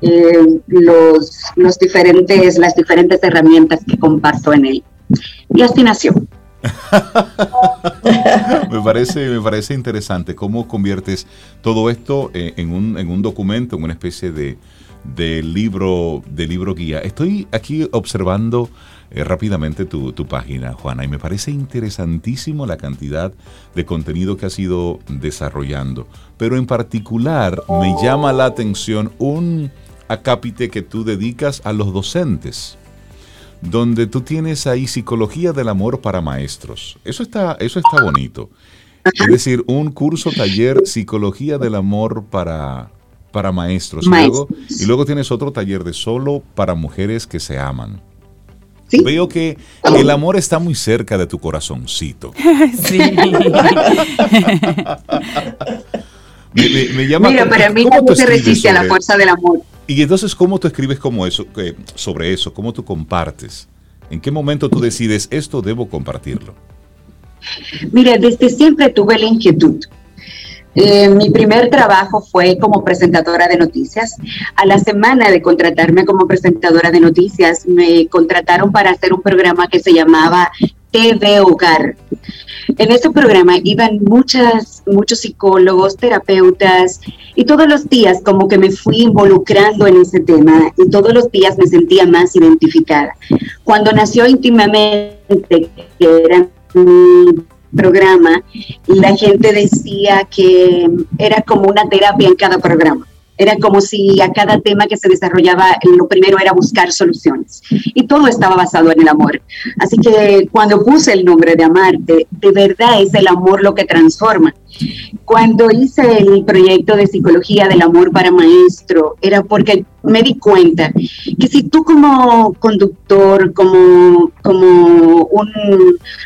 eh, los, los diferentes, las diferentes herramientas que comparto en él. Y me, parece, me parece interesante cómo conviertes todo esto eh, en, un, en un documento, en una especie de, de libro, de libro guía. Estoy aquí observando eh, rápidamente tu, tu, página, Juana, y me parece interesantísimo la cantidad de contenido que has ido desarrollando. Pero en particular me llama la atención un acápite que tú dedicas a los docentes, donde tú tienes ahí psicología del amor para maestros. Eso está, eso está bonito. Es decir, un curso taller psicología del amor para, para maestros. Y, luego, y luego tienes otro taller de solo para mujeres que se aman. Veo que el amor está muy cerca de tu corazoncito. sí. me, llama, Mira, para mí no se resiste a la fuerza del amor. Y entonces, ¿cómo tú escribes como eso, sobre eso? ¿Cómo tú compartes ¿En qué momento tú decides esto debo compartirlo? Mira, desde siempre tuve la inquietud. Eh, mi primer trabajo fue como presentadora de noticias. A la semana de contratarme como presentadora de noticias, me contrataron para hacer un programa que se llamaba TV Hogar. En ese programa iban muchas, muchos psicólogos, terapeutas, y todos los días como que me fui involucrando en ese tema y todos los días me sentía más identificada. Cuando nació íntimamente, que era mi programa, la gente decía que era como una terapia en cada programa. Era como si a cada tema que se desarrollaba, lo primero era buscar soluciones. Y todo estaba basado en el amor. Así que cuando puse el nombre de Amarte, de verdad es el amor lo que transforma. Cuando hice el proyecto de psicología del amor para maestro, era porque me di cuenta que si tú como conductor, como, como un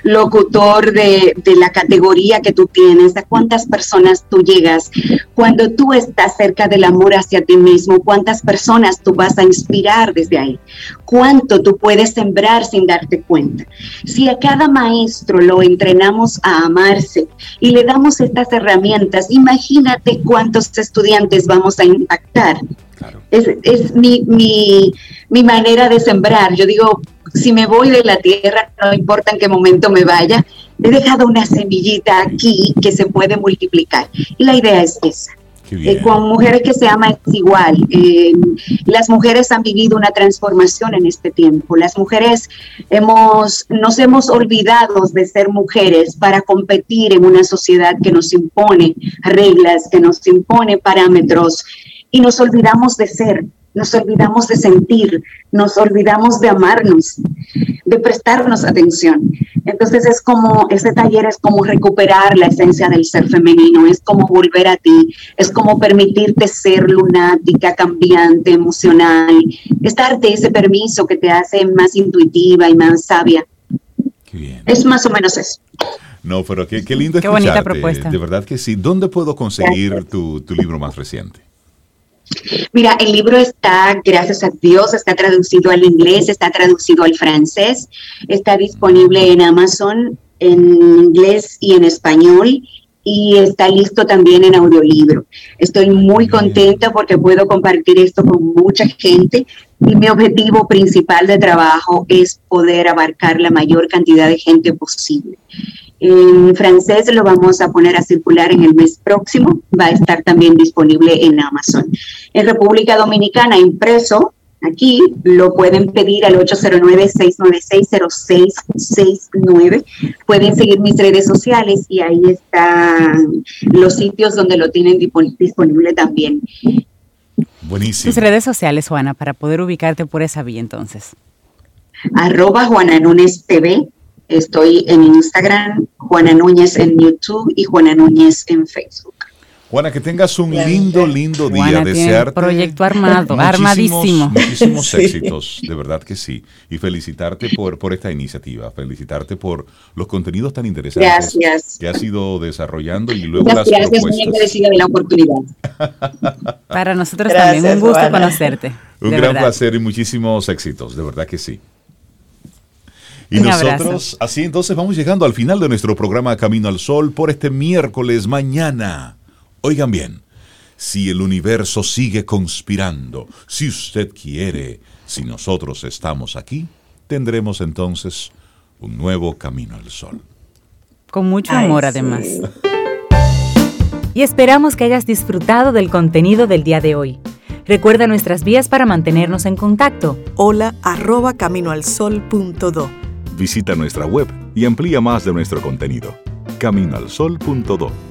locutor de, de, la categoría que tú tienes, a cuántas personas tú llegas, cuando tú estás cerca del amor hacia ti mismo, cuántas personas tú vas a inspirar desde ahí, cuánto tú puedes sembrar sin darte cuenta. Si a cada maestro lo entrenamos a amarse y le damos estas herramientas, imagínate cuántos estudiantes vamos a impactar. Es, es mi, mi, mi, manera de sembrar. Yo digo, si me voy de la tierra, no importa en qué momento me vaya, he dejado una semillita aquí que se puede multiplicar. Y la idea es esa. Eh, con mujeres que se aman es igual. Eh, las mujeres han vivido una transformación en este tiempo. Las mujeres hemos, nos hemos olvidado de ser mujeres para competir en una sociedad que nos impone reglas, que nos impone parámetros y nos olvidamos de ser, nos olvidamos de sentir, nos olvidamos de amarnos, de prestarnos atención. Entonces es como, ese taller es como recuperar la esencia del ser femenino, es como volver a ti, es como permitirte ser lunática, cambiante, emocional, es darte ese permiso que te hace más intuitiva y más sabia. Es más o menos eso. No, pero qué, qué lindo Qué bonita propuesta. De verdad que sí. ¿Dónde puedo conseguir tu, tu libro más reciente? Mira, el libro está, gracias a Dios, está traducido al inglés, está traducido al francés, está disponible en Amazon en inglés y en español y está listo también en audiolibro. Estoy muy contenta porque puedo compartir esto con mucha gente y mi objetivo principal de trabajo es poder abarcar la mayor cantidad de gente posible. En francés lo vamos a poner a circular en el mes próximo. Va a estar también disponible en Amazon. En República Dominicana, impreso, aquí lo pueden pedir al 809-696-0669. Pueden seguir mis redes sociales y ahí están los sitios donde lo tienen disponible también. Buenísimo. Tus redes sociales, Juana, para poder ubicarte por esa vía entonces. Arroba Juana Núñez TV Estoy en Instagram, Juana Núñez en YouTube y Juana Núñez en Facebook. Juana, que tengas un lindo, lindo día. Juana Desearte proyecto armado, armadísimo. Muchísimos éxitos, de verdad que sí. Y felicitarte por, por esta iniciativa, felicitarte por los contenidos tan interesantes que has ido desarrollando y luego las gracias, propuestas. Gracias, muy de la oportunidad. Para nosotros también, un gusto conocerte. Un gran placer y muchísimos éxitos, de verdad que sí. Y nosotros, así entonces vamos llegando al final de nuestro programa Camino al Sol por este miércoles mañana. Oigan bien, si el universo sigue conspirando, si usted quiere, si nosotros estamos aquí, tendremos entonces un nuevo Camino al Sol. Con mucho amor además. Y esperamos que hayas disfrutado del contenido del día de hoy. Recuerda nuestras vías para mantenernos en contacto. Hola arroba caminoalsol.do Visita nuestra web y amplía más de nuestro contenido. Caminoalsol.do.